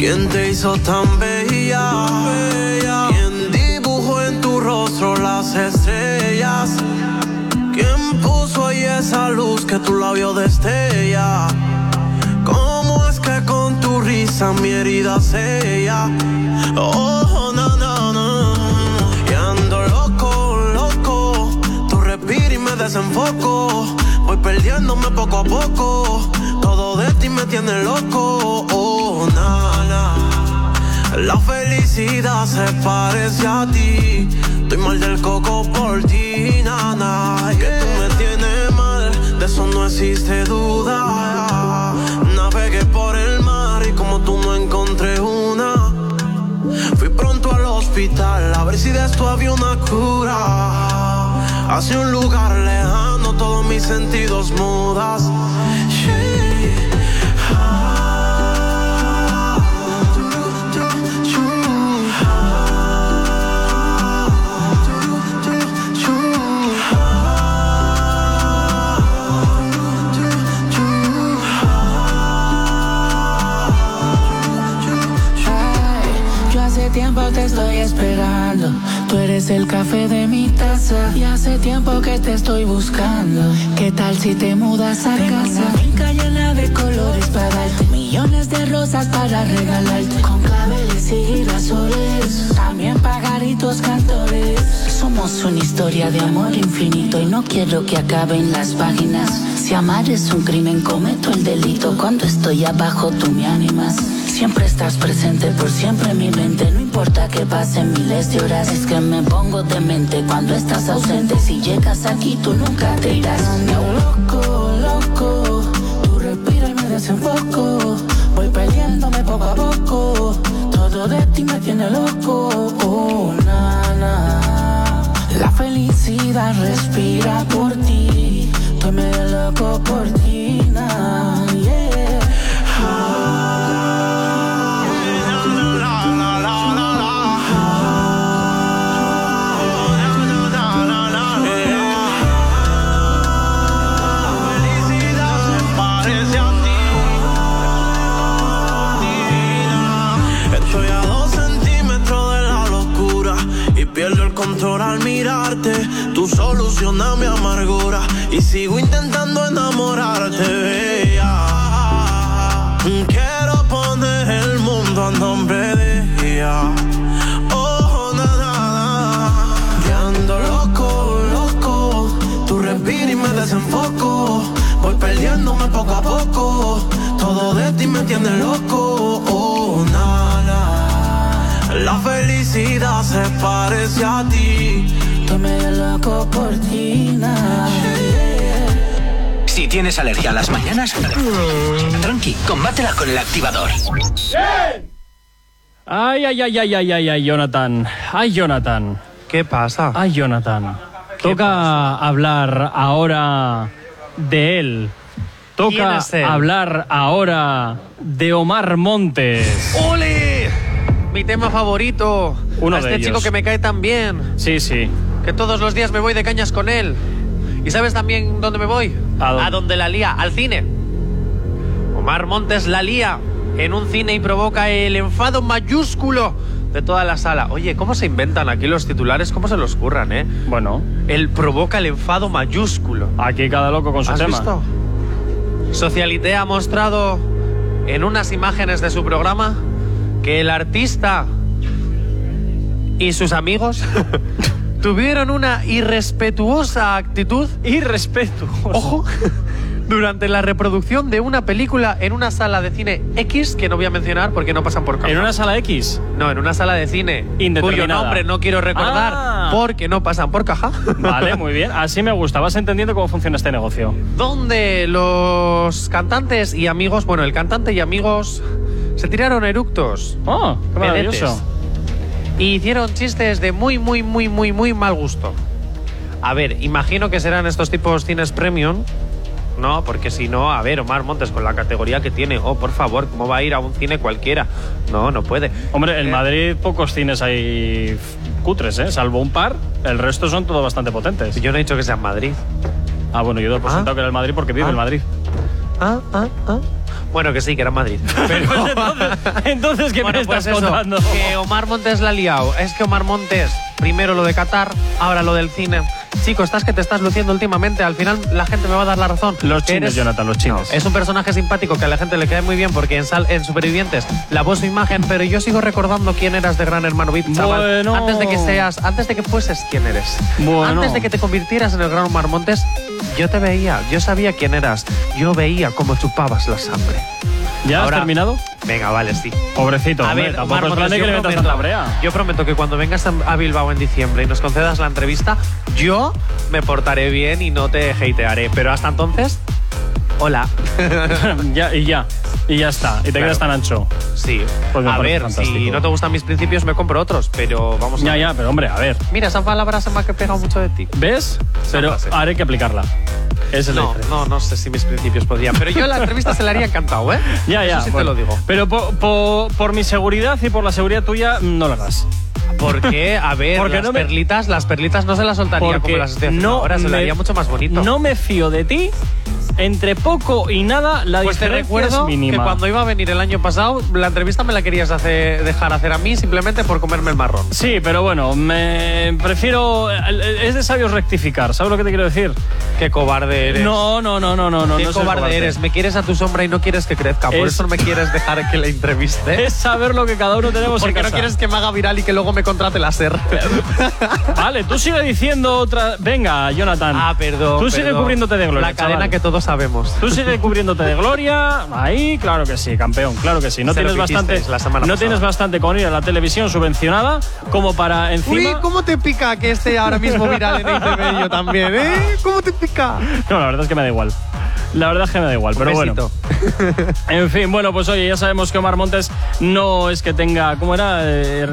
Te hizo tan bella? ¿Quién dibujó en tu rostro las estrellas? ¿Quién puso ahí esa luz que tu labio destella? ¿Cómo es que con tu risa mi herida sella? Oh, no, no, no. Y ando loco, loco. Tu respiro y me desenfoco. Voy perdiéndome poco a poco. Todo de ti me tiene loco. Oh, na, na. La felicidad se parece a ti. Estoy mal del coco por ti, nana. Que tú me tienes mal, de eso no existe duda. Navegué por el mar y como tú no encontré una. Fui pronto al hospital a ver si de esto había una cura. Hacia un lugar lejano, todos mis sentidos mudas. Estoy esperando. Tú eres el café de mi taza. Y hace tiempo que te estoy buscando. ¿Qué tal si te mudas a casa? Una finca llena de colores para darte. Millones de rosas para regalarte. Con claveles y girasoles. También pagaritos cantores. Somos una historia de amor infinito. Y no quiero que acaben las páginas. Si amar es un crimen, cometo el delito. Cuando estoy abajo, tú me animas. Siempre estás presente, por siempre en mi mente. No importa que pasen miles de horas. Es que me pongo demente cuando estás ausente. Si llegas aquí, tú nunca te irás. Ando loco, loco. Tú respira y me desenfoco. Voy perdiéndome poco a poco. Todo de ti me tiene loco. Oh, na, na. La felicidad respira por ti. Estoy medio loco por ti, na, sigo intentando tienes alergia a las mañanas, tranqui, combátela con el activador. Ay, ay, ay, ay, ay, ay, ay, Jonathan. Ay, Jonathan. ¿Qué pasa? Ay, Jonathan. Toca hablar ahora de él. ¿Quién Toca él? hablar ahora de Omar Montes. ¡Ole! Mi tema favorito. Uno a de este ellos. chico que me cae tan bien. Sí, sí. Que todos los días me voy de cañas con él. ¿Y sabes también dónde me voy? ¿A dónde? la lía, al cine. Omar Montes la lía en un cine y provoca el enfado mayúsculo de toda la sala. Oye, ¿cómo se inventan aquí los titulares? ¿Cómo se los curran, eh? Bueno. Él provoca el enfado mayúsculo. Aquí cada loco con su ¿Has tema. visto? Socialité ha mostrado en unas imágenes de su programa que el artista y sus amigos tuvieron una irrespetuosa actitud. Irrespetuosa. Ojo. Durante la reproducción de una película en una sala de cine X que no voy a mencionar porque no pasan por caja. ¿En una sala X? No, en una sala de cine cuyo nombre no quiero recordar Ah. porque no pasan por caja. Vale, muy bien. Así me gusta. Vas entendiendo cómo funciona este negocio. donde los cantantes y amigos, bueno, el cantante y amigos se tiraron eructos. ¡Oh, qué maravilloso! Y hicieron chistes de muy, muy, muy, muy, muy mal gusto. A ver, imagino que serán estos tipos cines premium. No, porque si no, a ver, Omar Montes con la categoría que tiene, oh, por favor, ¿cómo va a ir a un cine cualquiera? No, no puede. Hombre, en Eh, Madrid pocos cines hay cutres, ¿eh? Salvo un par, el resto son todos bastante potentes. Yo no he dicho que sea en Madrid. Ah, bueno, yo doy por Ah. que era el Madrid porque vive Ah. en Madrid. Ah, ah, ah. Bueno, que sí, que era Madrid. Pero, Entonces, ¿qué bueno, me estás pues eso, contando? que Omar Montes la ha liado. Es que Omar Montes, primero lo de Qatar, ahora lo del cine. Chico, estás que te estás luciendo últimamente. Al final la gente me va a dar la razón. Los Que chinos, eres- Jonathan, los chinos. Es un personaje simpático que a la gente le cae muy bien porque en, Sal- en Supervivientes lavó su imagen, pero yo sigo recordando quién eras de Gran Hermano VIP, chaval. Bueno. Antes de que seas, antes de que fueses quién eres. Bueno. Antes de que te convirtieras en el Gran Omar Montes, yo te veía, yo sabía quién eras. Yo veía cómo chupabas la sangre. ¿Ya Ahora- has terminado? Venga, vale, sí. Pobrecito, A hombre, ver, tampoco Omar es que yo metas prometo- tanta brea. Yo prometo que cuando vengas a a Bilbao en diciembre y nos concedas la entrevista, yo me portaré bien y no te hatearé. Pero hasta entonces, hola. ya, y ya. Y ya está. Y te Claro. quedas tan ancho. Sí. Pues a ver, fantástico. si no te gustan mis principios, me compro otros, pero vamos a Ya, ver. ya, pero hombre, a ver. Mira, esa palabra se me ha pegado mucho de ti. ¿Ves? Pero frase. haré que aplicarla. Esa la No, no, no sé si mis principios podrían. Pero yo la entrevista se la haría encantado, ¿eh? Ya, ya. Eso sí bueno. te lo digo. Pero po- po- por mi seguridad y por la seguridad tuya, no lo hagas. Porque, a ver, Porque las no me- perlitas, las perlitas no se las soltaría Porque como las estoy haciendo no ahora, se me- la haría mucho más bonito. No me fío de ti. Entre poco y nada, la Pues te diferencia recuerdo es mínima. que cuando iba a venir el año pasado, la entrevista me la querías hacer, dejar hacer a mí simplemente por comerme el marrón. Sí, pero bueno, me prefiero. Es de sabios rectificar, ¿sabes lo que te quiero decir? Qué cobarde eres. No, no, no, no, no, no. Qué no soy cobarde, eres. Me quieres a tu sombra y no quieres que crezca. Por Es- eso no me quieres dejar que la entreviste. Es saber lo que cada uno tenemos Porque en no casa. quieres que me haga viral y que luego me contrate la SER. Vale, tú sigue diciendo otra. Venga, Jonathan. Ah, perdón. Tú sigue perdón. cubriéndote de gloria. La cadena chaval. que todos sabemos. Tú sigue cubriéndote de gloria. Ahí, claro que sí, campeón, claro que sí. No tienes bastante. hicisteis la semana no tienes bastante con ir a la televisión subvencionada como para encima. Uy, ¿cómo te pica que esté ahora mismo viral en ITV yo también, eh? ¿Cómo te pica? No, la verdad es que me da igual. La verdad es que me da igual, Un pero bueno. En fin, bueno, pues oye, ya sabemos que Omar Montes no es que tenga, ¿cómo era? Eh,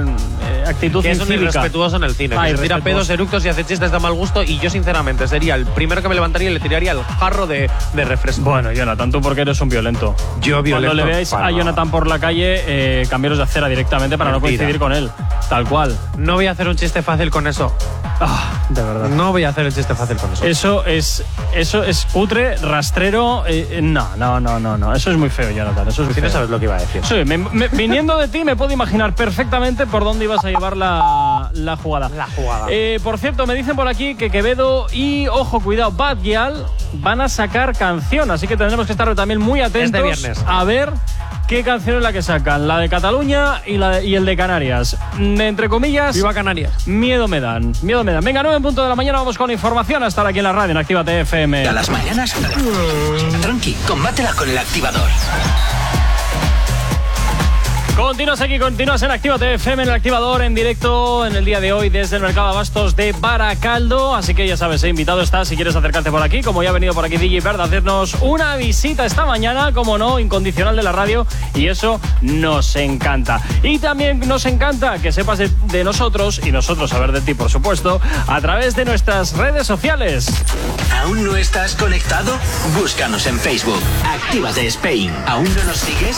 actitud Que es un incívica. irrespetuoso en el cine. Ah, que se tira pedos eructos y hace chistes de mal gusto. Y yo, sinceramente, sería el primero que me levantaría y le tiraría el jarro de, de refresco. Bueno, Jonathan, tú porque eres un violento. Yo violento. Cuando le veáis a Jonathan por la calle, eh, cambiaros de acera directamente para no coincidir con él. Tal cual. No voy a hacer un chiste fácil con eso. Ah, de verdad. No voy a hacer el chiste fácil con eso. Eso es, eso es cutre, rastrero. eh, eh, no, no, no, no, no. Eso es muy feo, Jonathan. Eso es Si no sabes lo que iba a decir. Sí, me- me- viniendo de ti me puedo imaginar perfectamente por dónde ibas a llevar la, la jugada. La jugada. Eh, por cierto, me dicen por aquí que Quevedo y, ojo, cuidado, Bad Gyal van a sacar canción, así que tendremos que estar también muy atentos viernes. a ver qué canción es la que sacan, la de Cataluña y, la de- y el de Canarias. Mm, Entre comillas, Viva Canarias. miedo me dan, miedo me dan. Venga, 9 en punto de la mañana, vamos con información a estar aquí en la radio, en Actívate FM. A las mañanas, tranqui, combátela con el activador. Continúas aquí, continúas en Actívate FM, en el activador, en directo en el día de hoy desde el Mercado Abastos de Baracaldo. Así que ya sabes, he invitado estás si quieres acercarte por aquí, como ya ha venido por aquí DJ Bird a hacernos una visita esta mañana, como no, incondicional de la radio, y eso nos encanta. Y también nos encanta que sepas de, de nosotros y nosotros saber de ti, por supuesto, a través de nuestras redes sociales. ¿Aún no estás conectado? Búscanos en Facebook. Actívate Spain. ¿Aún no nos sigues?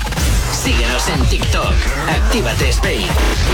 Síguenos en TikTok. Actívate Spain.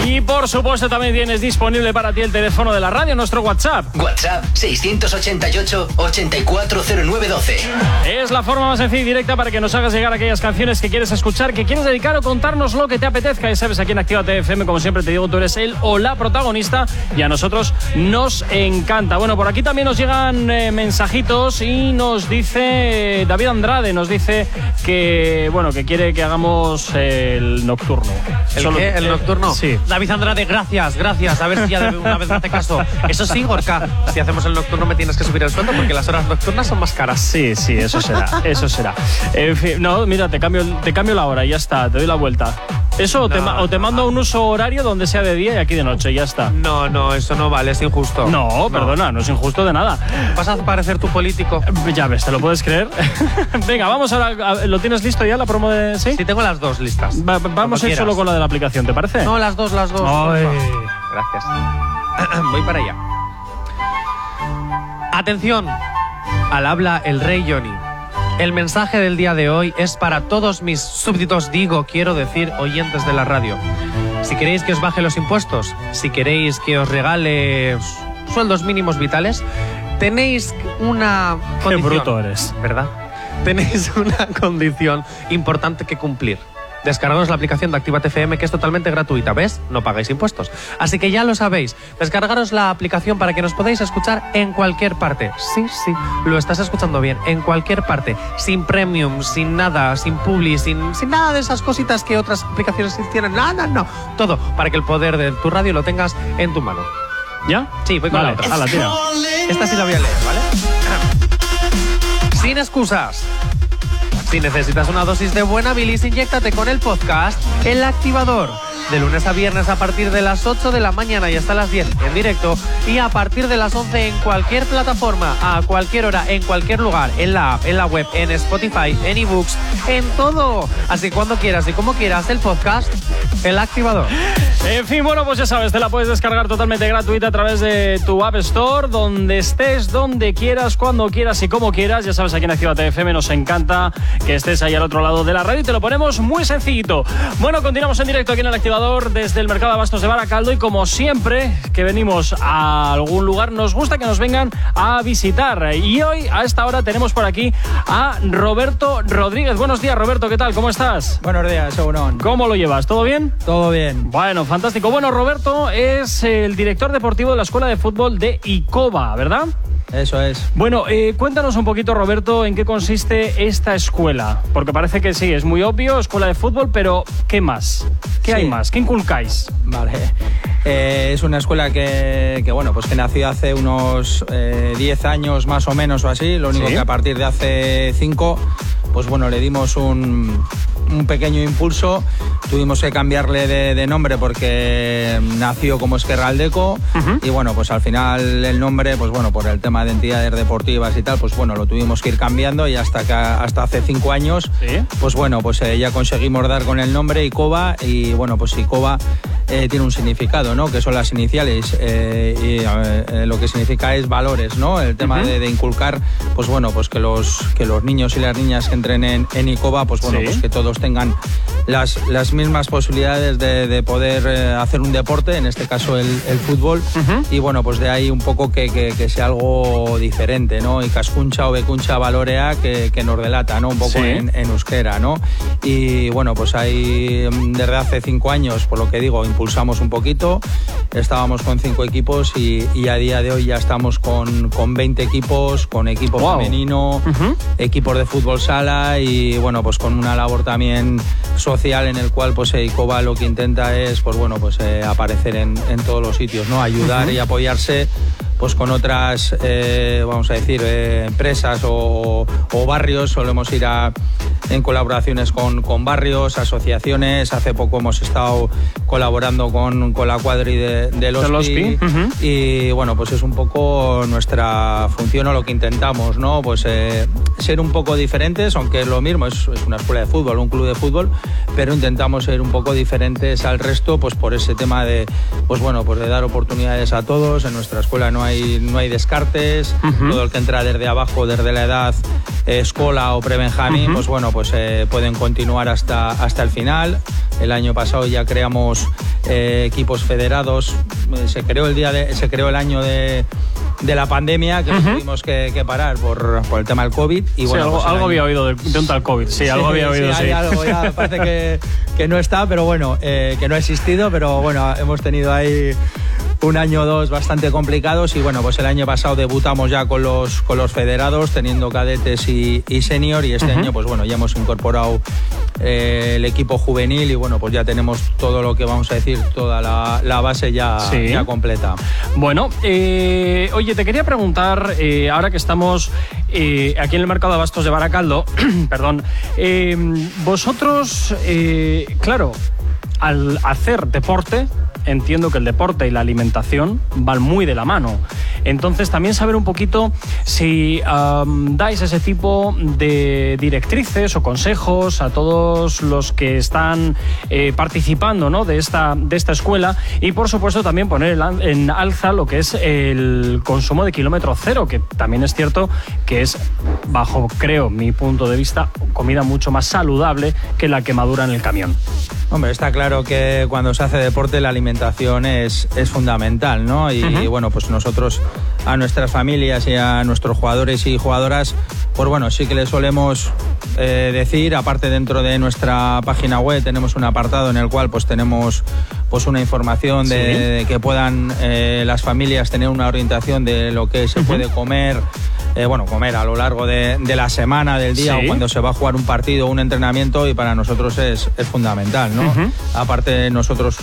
Y por supuesto también tienes disponible para ti el teléfono de la radio, nuestro WhatsApp. WhatsApp 688-840912. Es la forma más sencilla y directa para que nos hagas llegar aquellas canciones que quieres escuchar, que quieres dedicar o contarnos lo que te apetezca. Ya sabes, aquí en Actívate FM, como siempre te digo, tú eres el o la protagonista y a nosotros nos encanta. Bueno, por aquí también nos llegan eh, mensajitos y nos dice David Andrade, nos dice que, bueno, que quiere que hagamos el nocturno. ¿El Solo- qué? ¿El eh, nocturno? Sí. David Andrade, gracias, gracias. A ver si ya de una vez hace caso. Eso sí, Gorka, si hacemos el nocturno me tienes que subir el sueldo porque las horas nocturnas son más caras. Sí, sí, eso será, eso será. En fin, no, mira, te cambio, te cambio la hora y ya está, te doy la vuelta. Eso o te, No, ma- o te mando a un uso horario donde sea de día y aquí de noche, ya está. No, no, eso no vale, es injusto. No, perdona, no es injusto de nada. Vas a parecer tu político. Ya ves, ¿te lo puedes creer? Venga, vamos ahora. ¿Lo tienes listo ya la promo de.? ¿Sí? Sí, tengo las dos listas. Va- va- vamos a ir solo con la de la aplicación, ¿te parece? No, las dos, las dos. Ay. Gracias. Voy para allá. Atención. Al habla el rey Johnny. El mensaje del día de hoy es para todos mis súbditos, digo, quiero decir, oyentes de la radio. Si queréis que os baje los impuestos, si queréis que os regale sueldos mínimos vitales, tenéis una Qué condición, bruto eres. ¿verdad? Tenéis una condición importante que cumplir. Descargaros la aplicación de Actívate FM que es totalmente gratuita, ¿ves? No pagáis impuestos. Así que ya lo sabéis, descargaros la aplicación para que nos podáis escuchar en cualquier parte. Sí, sí, lo estás escuchando bien, en cualquier parte, sin premium, sin nada, sin publi, sin, sin nada de esas cositas que otras aplicaciones tienen. No, no, no. Todo para que el poder de tu radio lo tengas en tu mano. ¿Ya? Sí, voy con Vale, la otra. hala, tira. Esta sí la voy a leer, ¿vale? Sin excusas. Si necesitas una dosis de buena bilis, inyéctate con el podcast El Activador. De lunes a viernes a partir de las 8 de la mañana y hasta las 10 en directo y a partir de las 11 en cualquier plataforma, a cualquier hora, en cualquier lugar, en la app, en la web, en Spotify, en ebooks, en todo. Así cuando quieras y como quieras el podcast El Activador. En fin, bueno, pues ya sabes, te la puedes descargar totalmente gratuita a través de tu App Store, donde estés, donde quieras, cuando quieras y como quieras. Ya sabes, aquí en Actívate FM nos encanta que estés ahí al otro lado de la radio y te lo ponemos muy sencillito. Bueno, continuamos en directo aquí en el Activador desde el Mercado de Abastos de Baracaldo y como siempre que venimos a algún lugar, nos gusta que nos vengan a visitar. Y hoy, a esta hora, tenemos por aquí a Roberto Rodríguez. Buenos días, Roberto, ¿qué tal? ¿Cómo estás? Buenos días, Segunón. ¿Cómo lo llevas? ¿Todo bien? Todo bien. Bueno, fantástico. Bueno, Roberto es el director deportivo de la Escuela de Fútbol de ICOBA, ¿verdad? Eso es. Bueno, eh, cuéntanos un poquito, Roberto, en qué consiste esta escuela. Porque parece que sí, es muy obvio, escuela de fútbol, pero ¿qué más? ¿Qué hay más? ¿Qué inculcáis? Vale. Eh, es una escuela que, que, bueno, pues que nació hace unos eh, 10 años más o menos o así. Lo único Sí. que a partir de hace 5, pues bueno, le dimos un, un pequeño impulso. Tuvimos que cambiarle de, de nombre porque nació como Esquerra Aldeco y bueno, pues al final el nombre, pues bueno, por el tema de entidades deportivas y tal, pues bueno, lo tuvimos que ir cambiando y hasta que hasta hace cinco años, pues bueno, pues eh, ya conseguimos dar con el nombre ICOBA y bueno, pues ICOBA eh, tiene un significado, ¿no? Que son las iniciales eh, y eh, lo que significa es valores, ¿no? El tema Ujú. de, de inculcar, pues bueno, pues que los que los niños y las niñas que entren en, en ICOBA, pues bueno, Sí. pues que todos tengan las, las mismas posibilidades de, de poder eh, hacer un deporte, en este caso el, el fútbol, y bueno, pues de ahí un poco que, que- que sea algo diferente, ¿no? Y cascuncha o becuncha valorea que, que nos delata, ¿no? Un poco Sí. en, en euskera, ¿no? Y bueno, pues ahí mm, desde hace cinco años, por lo que digo, impulsamos un poquito, estábamos con cinco equipos y, y a día de hoy ya estamos con, con 20 equipos, con equipo Wow. femenino, equipos de fútbol sala y bueno, pues con una labor también social en el cual pues eh, ICOBA lo que intenta es pues bueno, pues eh, aparecer en, en todos los sitios, ¿no? Ayudar Ujú. y apoyarse pues con otras, eh, vamos a decir, eh, empresas o, o barrios. Solemos ir a, en colaboraciones con, con barrios, asociaciones. Hace poco hemos estado colaborando con, con la cuadri de, OSPI. OSPI, ujú. Y bueno, pues es un poco nuestra función o lo que intentamos, ¿no? Pues eh, ser un poco diferentes, aunque es lo mismo, es, es una escuela de fútbol, un club de fútbol, pero intentamos ser un poco diferentes al resto, pues por ese tema de, pues bueno, pues de dar oportunidades a todos. En nuestra escuela no hay, no hay descartes, todo el que entra desde abajo, desde la edad eh, escola o prebenjamín, Ujú. pues bueno, pues eh, pueden continuar hasta, hasta el final. El año pasado ya creamos eh, equipos federados. Eh, Se creó el día de, se creó el año de, de la pandemia que tuvimos que, que parar por, por el tema del COVID. Y Sí, bueno, algo, pues algo había oído de, de un tal COVID. Sí, algo había oído, sí. hay algo, ya parece que, que no está, pero bueno, eh, que no ha existido, pero bueno, hemos tenido ahí un año o dos bastante complicados y bueno, pues el año pasado debutamos ya con los, con los federados, teniendo cadetes y, y senior y este año pues bueno, ya hemos incorporado eh, el equipo juvenil y bueno, pues ya tenemos todo lo que vamos a decir, toda la, la base ya, Sí. ya completa. Bueno, eh, oye, te quería preguntar, eh, ahora que estamos aquí en el mercado de abastos de Baracaldo, perdón, vosotros, claro, al hacer deporte, entiendo que el deporte y la alimentación van muy de la mano. Entonces, también saber un poquito si am, dais ese tipo de directrices o consejos a todos los que están eh, participando ¿no? de, esta, de esta escuela y, por supuesto, también poner en al- en alza lo que es el consumo de kilómetro cero, que también es cierto que es, bajo, creo, mi punto de vista, comida mucho más saludable que la que madura en el camión. Hombre, está claro que cuando se hace deporte la alimentación es, es fundamental, ¿no? Y, bueno, pues nosotros a nuestras familias y a nuestros jugadores y jugadoras, pues bueno, sí que les solemos eh, decir, aparte dentro de nuestra página web tenemos un apartado en el cual pues tenemos pues una información de, Sí. de que puedan eh, las familias tener una orientación de lo que se puede comer. eh, bueno, comer a lo largo de, de la semana, del día Sí. o cuando se va a jugar un partido, un entrenamiento y para nosotros es, es fundamental, ¿no? Aparte nosotros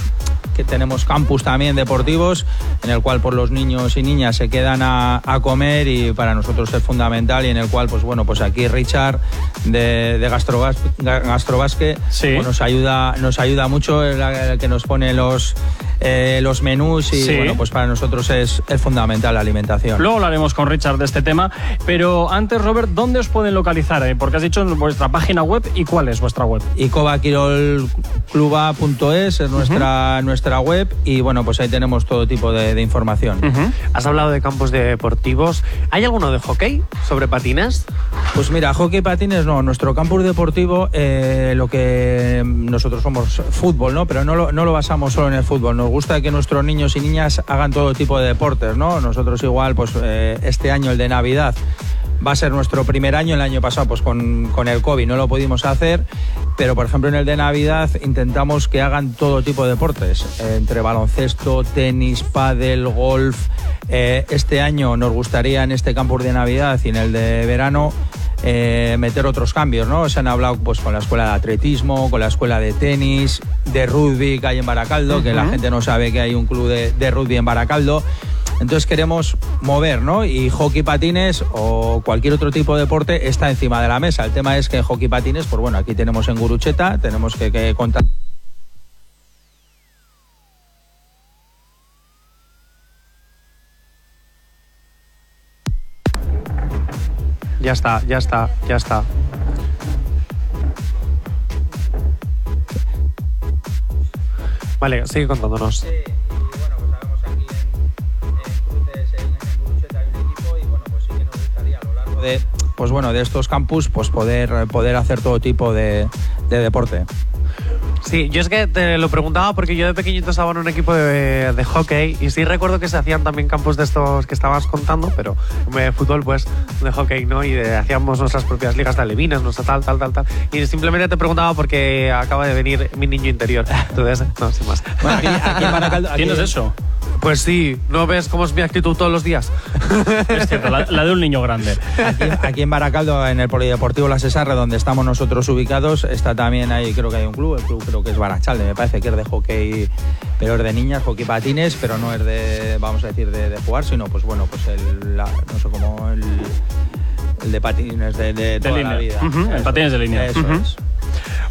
que tenemos campus también deportivos en el cual pues los niños y niñas se quedan a, a comer y para nosotros es fundamental y en el cual pues bueno pues aquí Richard de, de Gastrobas- Ga- Gastrobasque pues, nos ayuda nos ayuda mucho el, el que nos pone los eh, los menús y Sí. bueno pues para nosotros es, es fundamental la alimentación. Luego hablaremos con Richard de este tema, pero antes, Robert, ¿dónde os pueden localizar? eh? Porque has dicho en vuestra página web y cuál es vuestra web. icobaquirolcluba.es es nuestra, nuestra web y bueno, pues ahí tenemos todo tipo de, de información. Has hablado de campos deportivos. ¿Hay alguno de hockey sobre patines? Pues mira, hockey patines no, nuestro campus deportivo eh, lo que nosotros somos fútbol, ¿no? Pero no lo, no lo basamos solo en el fútbol, nos gusta que nuestros niños y niñas hagan todo tipo de deportes, ¿no? Nosotros igual, pues eh, este año el de Navidad va a ser nuestro primer año, el año pasado pues con, con el COVID no lo pudimos hacer, pero por ejemplo en el de Navidad intentamos que hagan todo tipo de deportes, eh, entre baloncesto, tenis, pádel, golf. Eh, este año nos gustaría en este campus de Navidad y en el de verano eh, meter otros cambios, ¿no? Se han hablado pues con la escuela de atletismo, con la escuela de tenis, de rugby que hay en Baracaldo, que la gente no sabe que hay un club de, de rugby en Baracaldo. Entonces queremos mover, ¿no? Y hockey patines o cualquier otro tipo de deporte está encima de la mesa. El tema es que hockey patines, pues bueno, aquí tenemos en Gurucheta, tenemos que, que contar. Ya está, ya está, ya está. Vale, sigue contándonos. De, pues bueno, de estos campus, pues poder, poder hacer todo tipo de, de deporte. Sí, yo es que te lo preguntaba porque yo de pequeñito estaba en un equipo de, de hockey y sí recuerdo que se hacían también campos de estos que estabas contando, pero de fútbol pues de hockey, ¿no? Y de- hacíamos nuestras propias ligas de alevines, nuestra tal, tal, tal, tal. Y simplemente te preguntaba porque acaba de venir mi niño interior. Entonces, no, sin más. ¿Tienes eso? Pues sí, ¿no ves cómo es mi actitud todos los días? Es cierto, la, la de un niño grande. Aquí, aquí en Baracaldo, en el Polideportivo La Cesarre, donde estamos nosotros ubicados, está también ahí, creo que hay un club, el club creo que es Barachalde, me parece que es de hockey, pero es de niñas, hockey patines, pero no es de, vamos a decir, de, de jugar, sino pues bueno, pues el, la- no sé cómo, el, el de patines de, de toda la línea. vida. Ujú, el patines de línea. Eso es.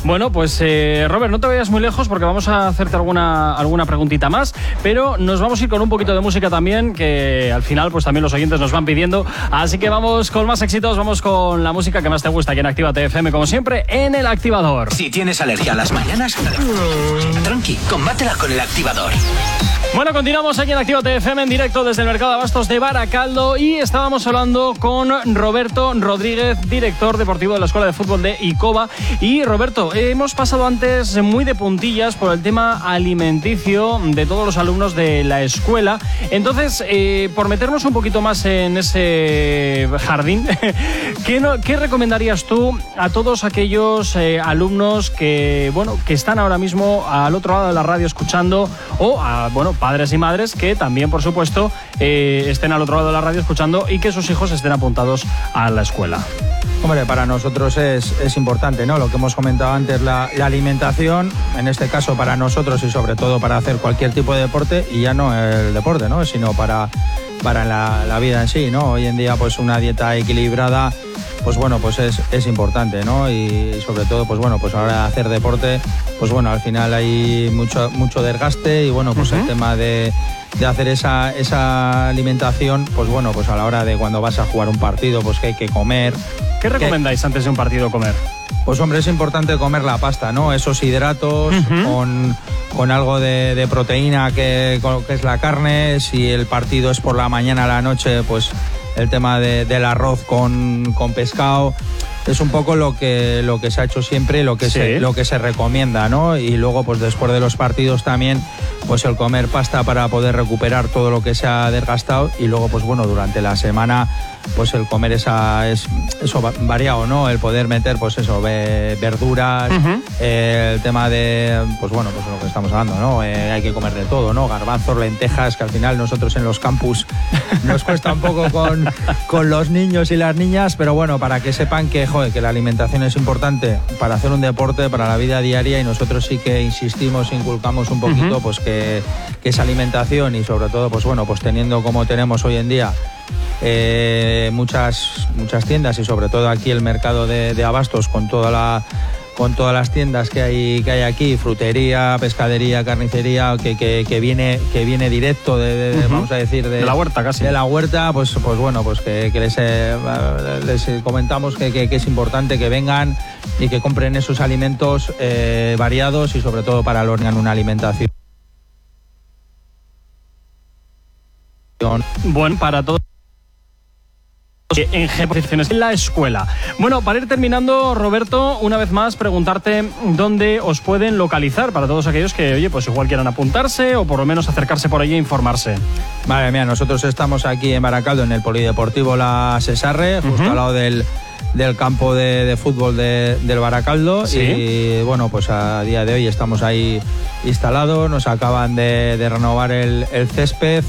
Bueno, pues eh, Robert, no te vayas muy lejos porque vamos a hacerte alguna, alguna preguntita más, pero nos vamos a ir con un poquito de música también, que al final pues también los oyentes nos van pidiendo. Así que vamos con más éxitos, vamos con la música que más te gusta aquí en Activa TFM, como siempre, en el activador. Si tienes alergia a las mañanas, tranqui, combátela con el activador. Bueno, continuamos aquí en Activa TFM en directo desde el Mercado de Abastos de Baracaldo y estábamos hablando con Roberto Rodríguez, director deportivo de la Escuela de Fútbol de ICOBA. Y Roberto, hemos pasado antes muy de puntillas por el tema alimenticio de todos los alumnos de la escuela. Entonces, eh, por meternos un poquito más en ese jardín, ¿qué, recomendarías tú a todos aquellos eh, alumnos que, bueno, que están ahora mismo al otro lado de la radio escuchando o a, bueno, padres y madres que también, por supuesto, eh, estén al otro lado de la radio escuchando y que sus hijos estén apuntados a la escuela? Hombre, para nosotros es, es importante, ¿no? Lo que hemos comentado antes, la, la alimentación, en este caso para nosotros y sobre todo para hacer cualquier tipo de deporte, y ya no el deporte, ¿no? Sino para, para la, la vida en sí, ¿no? Hoy en día, pues una dieta equilibrada, pues bueno, pues es, es importante, ¿no? Y sobre todo, pues bueno, pues ahora hacer deporte, pues bueno, al final hay mucho, mucho desgaste y bueno, pues el tema de, de hacer esa, esa alimentación, pues bueno, pues a la hora de cuando vas a jugar un partido, pues que hay que comer. ¿Qué recomendáis antes de un partido comer? Pues hombre, es importante comer la pasta, ¿no? Esos hidratos con, con algo de, de proteína que, que es la carne. Si el partido es por la mañana a la noche, pues el tema de- del arroz con, con pescado. Es un poco lo que, lo que se ha hecho siempre y lo que, Sí. se, lo que se recomienda, ¿no? Y luego, pues después de los partidos también, pues el comer pasta para poder recuperar todo lo que se ha desgastado y luego, pues bueno, durante la semana, pues el comer esa, es, eso va- variado, ¿no? El poder meter, pues eso, ve- verduras, eh, el tema de, pues bueno, pues lo que estamos hablando, ¿no? Eh, hay que comer de todo, ¿no? Garbanzos, lentejas, que al final nosotros en los campus nos cuesta un poco con, con los niños y las niñas, pero bueno, para que sepan que, joder, que la alimentación es importante para hacer un deporte, para la vida diaria y nosotros sí que insistimos, inculcamos un poquito, pues que, que esa alimentación y sobre todo, pues bueno, pues teniendo como tenemos hoy en día eh, muchas, muchas tiendas y sobre todo aquí el mercado de, de abastos con toda la con todas las tiendas que hay que hay aquí frutería pescadería carnicería que, que- que viene que viene directo de, vamos a decir de, De la huerta, casi. de la huerta pues pues bueno pues que, que les, eh, les comentamos que, que- es importante que vengan y que compren esos alimentos eh, variados y sobre todo para lograr una alimentación. Bueno, para todos en G posiciones en la escuela. Bueno, para ir terminando, Roberto, una vez más preguntarte dónde os pueden localizar para todos aquellos que, oye, pues igual quieran apuntarse o por lo menos acercarse por allí e informarse. Madre mía, nosotros estamos aquí en Baracaldo, en el Polideportivo La Cesarre, justo al lado del, del campo de, de fútbol de- del Baracaldo. Sí. Y bueno, pues a día de hoy estamos ahí instalados, nos acaban de, de renovar el, el césped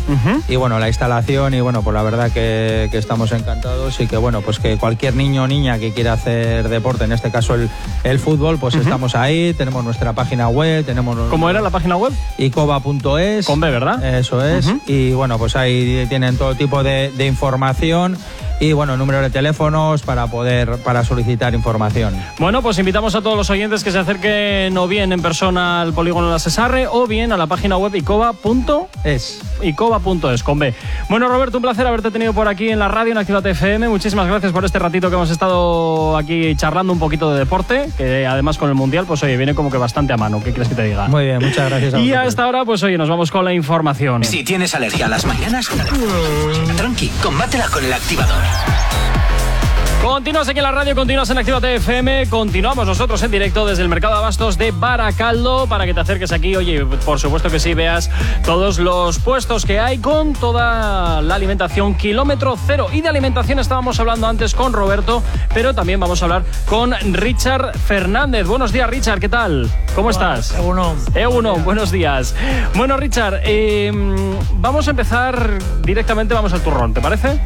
y bueno, la instalación y bueno, pues la verdad que, que estamos encantados y que bueno, pues que cualquier niño o niña que quiera hacer deporte, en este caso el, el fútbol, pues estamos ahí, tenemos nuestra página web, tenemos... ¿Cómo era la página web? icoba.es. Con B, ¿verdad? Eso es. Y bueno, pues ahí tienen todo tipo de, de información y bueno, número de teléfonos para poder para solicitar información. Bueno, pues invitamos a todos los oyentes que se acerquen o bien en persona al polígono La Cesarre o bien a la página web icoba.es. Icoba.es con B. Bueno, Roberto, un placer haberte tenido por aquí en la radio en Activate FM. Muchísimas gracias por este ratito que hemos estado aquí charlando un poquito de deporte, que además con el Mundial, pues oye, viene como que bastante a mano. ¿Qué quieres que te diga? Muy bien, muchas gracias a Y a esta hora, pues oye, nos vamos con la información. Si tienes alergia a las mañanas, tranqui, combátela con el activador. Continúas aquí en la radio, continúas en Actívate FM, continuamos nosotros en directo desde el Mercado de Abastos de Baracaldo para que te acerques aquí, oye, por supuesto que sí, veas todos los puestos que hay con toda la alimentación kilómetro cero. Y de alimentación estábamos hablando antes con Roberto, pero también vamos a hablar con Richard Fernández. Buenos días, Richard, ¿qué tal? ¿Cómo estás? Euno. Euno, buenos días. Bueno, Richard, eh, vamos a empezar directamente, vamos al turrón, ¿te parece?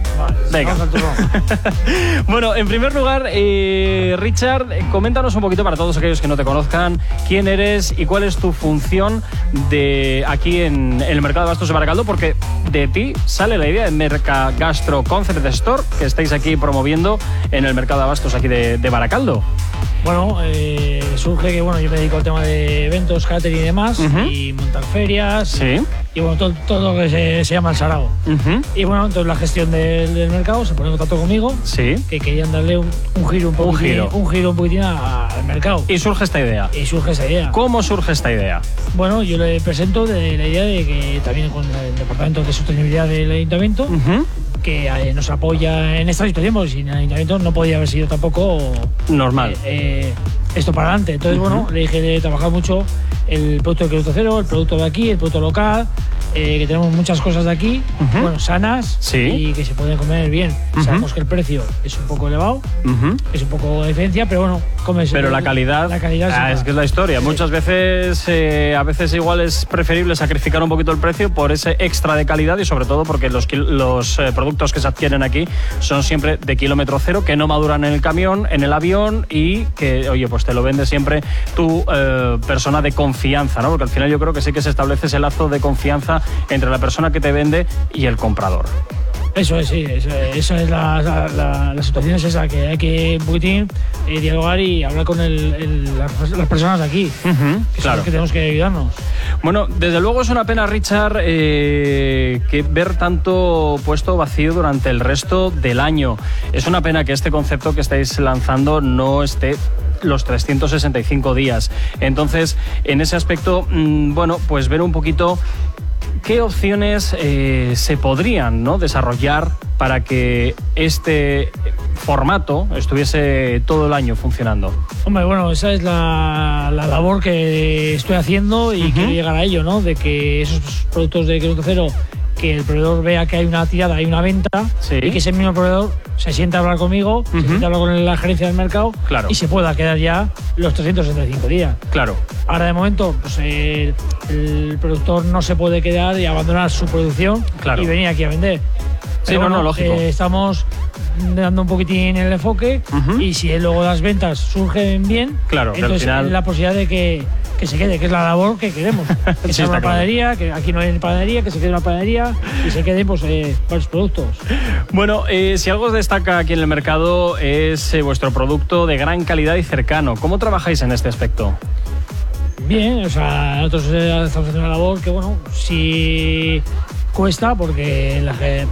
Venga. Vamos al turrón. Bueno, en primer lugar, eh, Richard, coméntanos un poquito para todos aquellos que no te conozcan, quién eres y cuál es tu función de aquí en, el mercado de bastos de Baracaldo, porque de ti sale la idea de Merca Gastro Concept Store que estáis aquí promoviendo en el mercado de abastos aquí de Baracaldo. Bueno, eh, surge que bueno, yo me dedico al tema de eventos, catering y demás, y montar ferias. Sí. Y bueno, todo, todo lo que se, se llama el sarao. Y bueno, entonces la gestión del, del mercado se pone en contacto conmigo. Sí. Que querían darle un, un giro un poquitín, giro. un giro un poquitín a- al mercado. Y surge esta idea. Y surge esa idea. ¿Cómo surge esta idea? Bueno, yo le presento de la idea de que también con el Departamento de Sostenibilidad del Ayuntamiento, que eh, nos apoya en esta situación, porque sin Ayuntamiento no podía haber sido tampoco Normal. eh, esto para adelante. Entonces, bueno, le dije de trabajar mucho el producto de kilómetro cero, el producto de aquí, el producto local, eh, que tenemos muchas cosas de aquí, Ujú. bueno, sanas Sí. y que se pueden comer bien. Ujú. Sabemos que el precio es un poco elevado, es un poco de diferencia, pero bueno, comes Pero la calidad, La calidad ah, es que es la historia. Muchas veces, eh, a veces igual es preferible sacrificar un poquito el precio por ese extra de calidad y sobre todo porque los, los eh, productos que se adquieren aquí son siempre de kilómetro cero, que no maduran en el camión, en el avión y que, oye, pues te lo vende siempre tu eh, persona de confianza, ¿no? Porque al final yo creo que sí que se establece ese lazo de confianza entre la persona que te vende y el comprador. Eso es, sí, eso, eso es la, la- la- la situación es esa, que hay que un poquitín eh, dialogar y hablar con el- el- las, las personas de aquí, que claro. que tenemos que ayudarnos. Bueno, desde luego es una pena, Richard, eh, que ver tanto puesto vacío durante el resto del año. Es una pena que este concepto que estáis lanzando no esté los 365 días. Entonces, en ese aspecto, mm, bueno, pues ver un poquito ¿qué opciones eh, se podrían ¿no? desarrollar para que este formato estuviese todo el año funcionando? Hombre, bueno, esa es la, la labor que estoy haciendo y quiero llegar a ello, ¿no? De que esos productos de kilómetro cero, que el proveedor vea que hay una tirada, hay una venta y que ese mismo proveedor se sienta a hablar conmigo, se sienta a hablar con la gerencia del mercado y se pueda quedar ya los 365 días. Claro. Ahora de momento, pues el productor no se puede quedar y abandonar su producción Claro. y venir aquí a vender. Sí, no, no, bueno, lógico. eh, estamos dando un poquitín el enfoque y si luego las ventas surgen bien, Claro, entonces final- la posibilidad de que, que se quede, que es la labor que queremos. Que sea una claro. panadería, que aquí no hay panadería, que se quede una panadería y se queden pues, eh, varios productos. Bueno, eh, si algo os destaca aquí en el mercado es eh, vuestro producto de gran calidad y cercano. ¿Cómo trabajáis en este aspecto? Bien, o sea, nosotros estamos haciendo una labor que, bueno, sí cuesta, porque la, ge-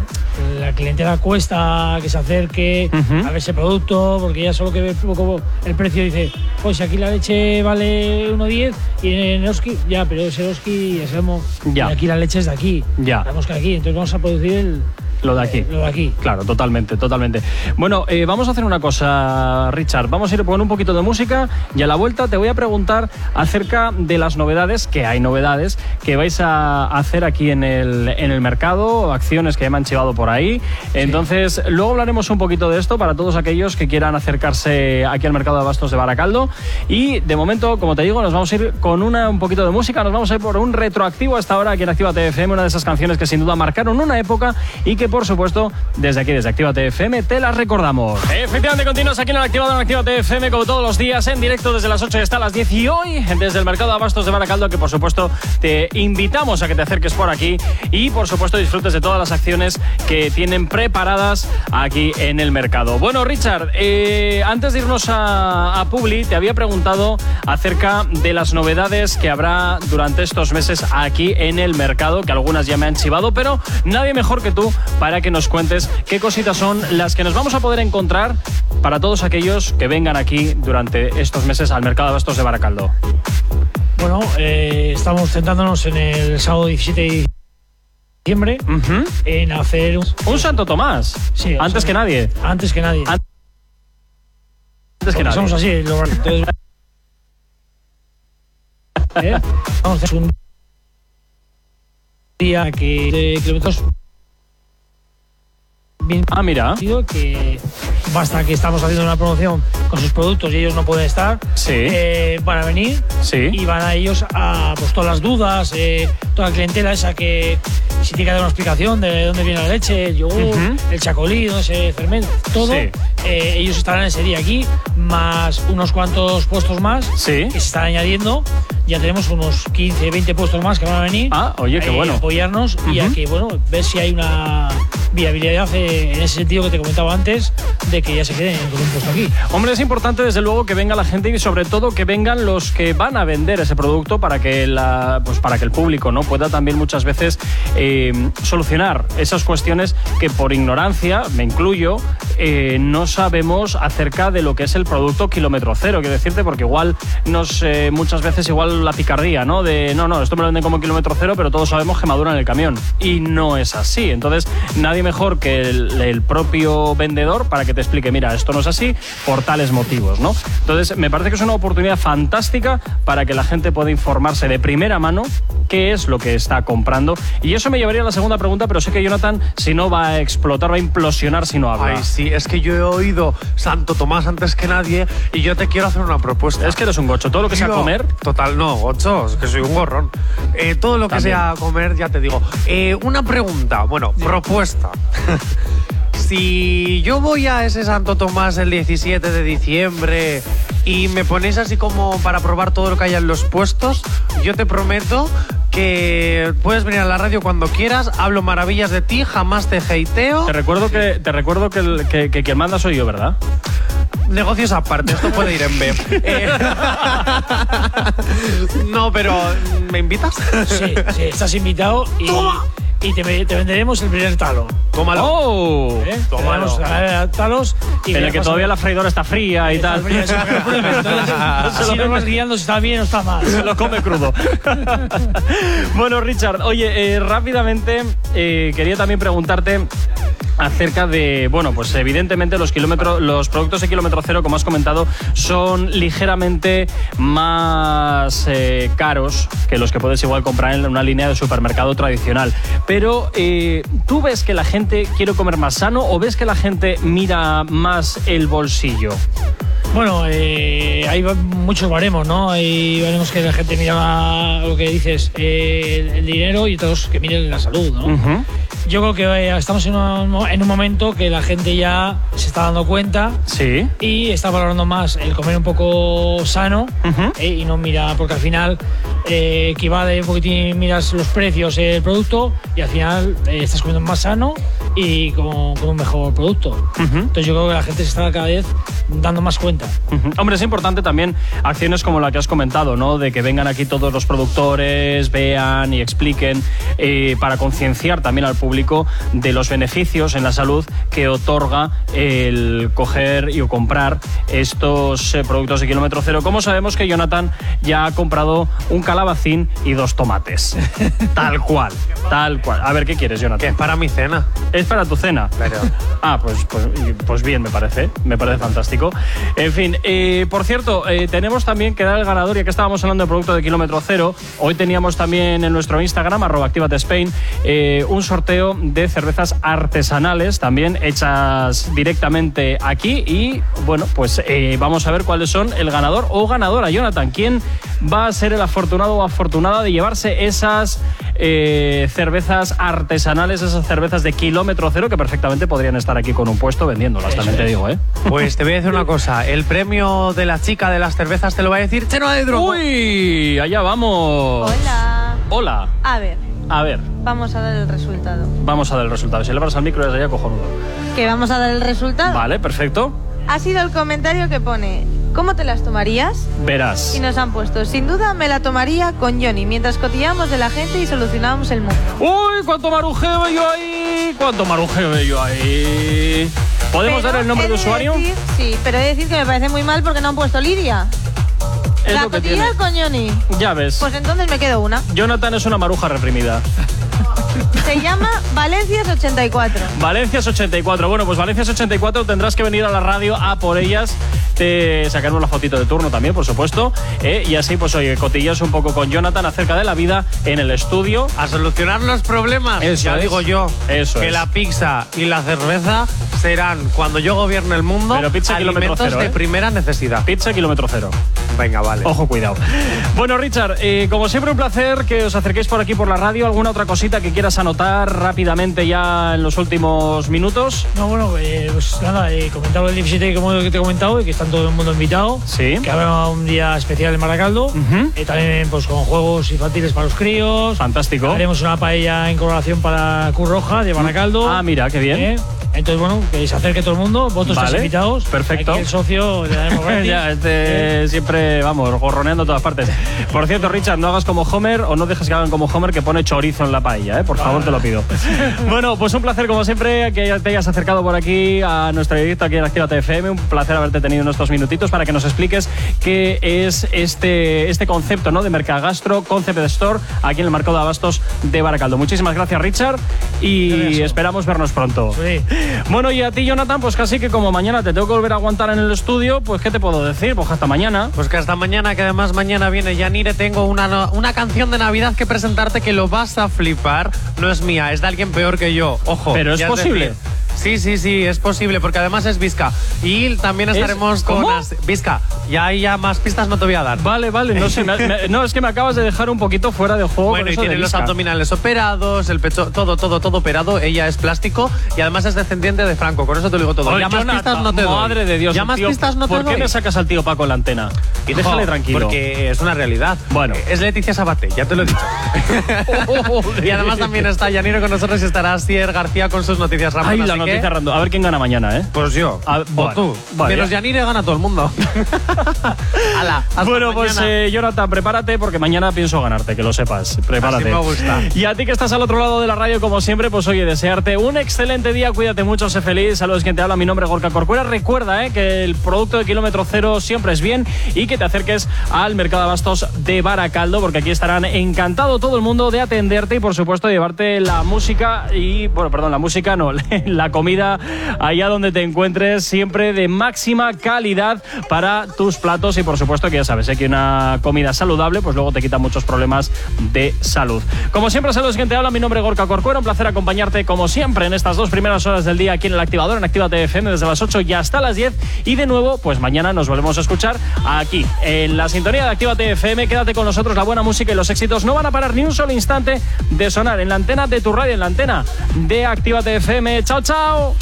la clientela cuesta que se acerque a ver ese producto, porque ya solo que ve poco el precio dice, pues aquí la leche vale 1,10 y en Eroski, ya, pero ese Eroski ya sabemos, Ya. y aquí la leche es de aquí, Ya. sabemos que aquí, entonces vamos a producir el, Lo de aquí. lo de aquí. Claro, totalmente, totalmente. Bueno, eh, vamos a hacer una cosa, Richard. Vamos a ir con un poquito de música y a la vuelta te voy a preguntar acerca de las novedades, que hay novedades, que vais a hacer aquí en el, en el mercado, acciones que me han chivado por ahí. Entonces, luego hablaremos un poquito de esto para todos aquellos que quieran acercarse aquí al mercado de abastos de Baracaldo. Y de momento, como te digo, nos vamos a ir con una, un poquito de música, nos vamos a ir por un retroactivo hasta ahora aquí en Activa TFM, una de esas canciones que sin duda marcaron una época y que por supuesto desde aquí, desde Activa TFM, te las recordamos. Efectivamente, continúas aquí en el Activado en Activa TFM como todos los días en directo desde las 8 y hasta las 10 y hoy desde el Mercado de Abastos de Baracaldo que por supuesto te invitamos a que te acerques por aquí y por supuesto disfrutes de todas las acciones que tienen preparadas aquí en el mercado. Bueno, Richard, eh, antes de irnos a, a Publi, te había preguntado acerca de las novedades que habrá durante estos meses aquí en el mercado, que algunas ya me han chivado, pero nadie mejor que tú para que nos cuentes qué cositas son las que nos vamos a poder encontrar para todos aquellos que vengan aquí durante estos meses al mercado de abastos de Baracaldo. Bueno, eh, estamos centrándonos en el sábado 17 de diciembre en hacer un, Un Santo Tomás. Sí, antes sea, que nadie. Antes que nadie. Antes que Porque nadie. Somos así. lo- entonces- ¿Eh? Vamos a hacer un día que de kilómetros. Ah, mira. Que basta que estamos haciendo una promoción con sus productos y ellos no pueden estar. Sí. eh, van a venir Sí. y van a ellos a pues, todas las dudas, eh, toda la clientela esa que si tiene que dar una explicación de dónde viene la leche, el yogur, Ujú. el chacolí, dónde se fermenta, todo. Sí. eh, ellos estarán ese día aquí, más unos cuantos puestos más que se están añadiendo. Ya tenemos unos 15, 20 puestos más que van a venir. Ah, oye, qué eh, bueno. A apoyarnos y a que, bueno, ver si hay una viabilidad eh, en ese sentido que te comentaba antes, de que ya se queden con un puesto aquí. Hombre, es importante desde luego que venga la gente y sobre todo que vengan los que van a vender ese producto para que la, pues para que el público no pueda también muchas veces eh, solucionar esas cuestiones que por ignorancia, me incluyo, eh, no sabemos acerca de lo que es el producto kilómetro cero. Quiero decirte porque igual nos eh, muchas veces igual la picardía, ¿no? De no, no, esto me lo venden como kilómetro cero, pero todos sabemos que madura en el camión y no es así. Entonces nadie mejor que el, el propio vendedor para que te explique, mira, esto no es así por tales motivos, ¿no? Entonces, me parece que es una oportunidad fantástica para que la gente pueda informarse de primera mano qué es lo que está comprando. Y eso me llevaría a la segunda pregunta, pero sé que Jonathan, si no, va a explotar, va a implosionar si no habla. Ay, sí, es que yo he oído Santo Tomás antes que nadie y yo te quiero hacer una propuesta. Es que eres un gocho. Todo lo que sea comer. Total, no, gocho, es que soy un gorrón. Eh, todo lo que También. sea comer, ya te digo. Eh, una pregunta, bueno, propuesta. si yo voy a ese Santo Tomás el 17 de diciembre y me ponéis así como para probar todo lo que haya en los puestos, yo te prometo que puedes venir a la radio cuando quieras, hablo maravillas de ti, jamás te hateo. Te recuerdo que, te recuerdo que, el- que- que quien manda soy yo, ¿verdad? Negocios aparte, esto puede ir en B. Eh, no, pero ¿me invitas? Sí, sí, estás invitado y, y te, te venderemos el primer talo. Tómalo. ¡Oh! ¿eh? Tómalo. Talos y En el que todavía la freidora está fría y tal. fría, eso, pruebes. Entonces, no vas guiando si está bien o está mal. Se lo come crudo. bueno, Richard, oye, eh, rápidamente eh, quería también preguntarte acerca de, bueno, pues evidentemente los kilómetros, los productos de kilómetro cero, como has comentado, son ligeramente más eh, caros que los que puedes igual comprar en una línea de supermercado tradicional. Pero eh, ¿tú ves que la gente quiere comer más sano o ves que la gente mira más el bolsillo? Bueno, eh, hay muchos baremos, ¿no? Hay baremos que la gente mira lo que dices, eh, el, dinero y otros que miren la salud, ¿no? Yo creo que eh, estamos en un, en un momento que la gente ya se está dando cuenta Sí. y está valorando más el comer un poco sano eh, y no mira, porque al final eh, equivale un poquitín, miras los precios del producto y al final eh, estás comiendo más sano y con, con un mejor producto. Entonces yo creo que la gente se está cada vez dando más cuenta. Hombre, es importante también acciones como la que has comentado, ¿no? De que vengan aquí todos los productores, vean y expliquen eh, para concienciar también al público de los beneficios en la salud que otorga el coger y o comprar estos eh, productos de kilómetro cero. Como sabemos que Jonathan ya ha comprado un calabacín y dos tomates. tal cual, tal cual. A ver, ¿qué quieres, Jonathan? Es para mi cena. Es para tu cena. Claro. Ah, pues, pues, pues bien, me parece. Me parece fantástico. En fin, eh, por cierto, eh, tenemos también que dar el ganador, ya que estábamos hablando de producto de kilómetro cero. Hoy teníamos también en nuestro Instagram, arroba Spain, eh, un sorteo de cervezas artesanales, también hechas directamente aquí. Y bueno, pues eh, vamos a ver cuáles son el ganador o ganadora. Jonathan, ¿quién va a ser el afortunado o afortunada de llevarse esas eh, cervezas artesanales, esas cervezas de kilómetro cero que perfectamente podrían estar aquí con un puesto vendiéndolas, también te digo, ¿eh? Pues te voy a decir una cosa. El premio de la chica de las cervezas te lo va a decir Chenoa de Drogo. ¡Uy! Allá vamos. Hola. Hola. A ver, A ver, vamos a dar el resultado. vamos a dar el resultado. Si le abras al micro desde allá, cojonudo. ¿Que vamos a dar el resultado? Vale, perfecto. Ha sido el comentario que pone, ¿cómo te las tomarías? Verás. Y nos han puesto, sin duda me la tomaría con Johnny, mientras cotillamos de la gente y solucionábamos el mundo. ¡Uy! ¿Cuánto marujeo veo yo ahí? ¿Cuánto marujeo veo yo ahí? ¿Podemos Pero dar el nombre de de usuario? decir- sí, pero he de decir que me parece muy mal porque no han puesto Lidia. Es la lo que tiene. con Johnny. Ya ves. Pues entonces me quedo una. Jonathan es una maruja reprimida. Se llama Valencias 84. Valencias 84. Bueno, pues Valencias 84 tendrás que venir a la radio a por ellas. Te sacaremos la fotito de turno también, por supuesto. ¿eh? Y así, pues oye, cotillas un poco con Jonathan acerca de la vida en el estudio. A solucionar los problemas. Eso ya es. digo yo. Eso que es. la pizza y la cerveza serán, cuando yo gobierne el mundo, Pero pizza kilómetro alimentos cero, de ¿eh? primera necesidad. Pizza kilómetro cero. Venga, vale. Ojo, cuidado. Bueno, Richard, eh, como siempre, un placer que os acerquéis por aquí por la radio. ¿Alguna otra cosita que quieras anotar rápidamente ya en los últimos minutos? No, bueno, eh, pues nada, eh, comentar lo del 17 que, como que te he comentado y que están todo el mundo invitado. Sí. Que habrá un día especial en Maracaldo. Eh, también pues con juegos infantiles para los críos. Fantástico. Haremos una paella en colaboración para Cruz Roja de Maracaldo. Ah, mira, qué bien. Eh, Entonces, bueno, que se acerque todo el mundo. Vosotros Vale, invitados. perfecto. Aquí el socio gratis. ya, este siempre, vamos, gorroneando todas partes. Por cierto, Richard, no hagas como Homer o no dejes que hagan como Homer que pone chorizo en la paella, ¿eh? por favor, te lo pido. bueno, pues un placer como siempre que te hayas acercado por aquí a nuestro directo aquí en Actívate FM. Un placer haberte tenido en estos minutitos para que nos expliques qué es este, este concepto ¿no? de Mercagastro Concept Store aquí en el Mercado de Abastos de Baracaldo. Muchísimas gracias, Richard, y esperamos vernos pronto. Bueno, y a ti, Jonathan, pues casi que como mañana te tengo que volver a aguantar en el estudio, pues ¿qué te puedo decir? Pues hasta mañana. Pues que hasta mañana, que además mañana viene Yanire, tengo una, una canción de Navidad que presentarte que lo vas a flipar. No es mía, es de alguien peor que yo. Ojo. Pero es posible. decir, Sí, sí, sí, es posible, porque además es Vizca. Y también ¿Es- estaremos con... As- Vizca, ya hay ya más pistas no te voy a dar. Vale, vale, no sé, me- me- no, es que me acabas de dejar un poquito fuera de juego. Bueno, con y eso tiene los abdominales operados, el pecho, todo, todo, todo operado. Ella es plástico y además es descendiente de Franco. Con eso te lo digo todo. Oye, ya más Jonathan, pistas no te doy. Madre de Dios, Ya más tío, pistas no te ¿Por qué me sacas al tío Paco en la antena? Y Hijo, déjale tranquilo. Porque es una realidad. Bueno. Es Leticia Sabate, ya te lo he dicho. y además también está Yaniro con nosotros y estará Asier García con sus noticias rápidas. Ay, la Estoy cerrando. A ver quién gana mañana, ¿eh? Pues yo. A- o bueno, tú. vale, Menos ya. Yanire gana todo el mundo. Ala, hasta Bueno, pues mañana. eh, Jonathan, prepárate porque mañana pienso ganarte, que lo sepas. Prepárate. Así me gusta. Y a ti que estás al otro lado de la radio, como siempre, pues oye, desearte un excelente día, cuídate mucho, sé feliz. Saludos, quien te habla, mi nombre es Gorka Corcuera. Recuerda eh, que el producto de kilómetro cero siempre es bien y que te acerques al mercado de abastos de Baracaldo, porque aquí estarán encantado todo el mundo de atenderte y, por supuesto, llevarte la música y, bueno, perdón, la música no, la comida allá donde te encuentres, siempre de máxima calidad para tus platos y, por supuesto, que ya sabes, eh, que una comida saludable, pues luego te quita muchos problemas de salud. Como siempre, saludos, quien te habla, mi nombre es Gorka Corcuera, un placer acompañarte, como siempre, en estas dos primeras horas del día aquí en el activador, en Actívate FM, desde las 8 y hasta las 10. Y de nuevo, pues mañana nos volvemos a escuchar aquí, en la sintonía de Actívate FM. Quédate con nosotros, la buena música y los éxitos no van a parar ni un solo instante de sonar en la antena de tu radio, en la antena de Actívate FM. ¡Chao, chao! Tchau!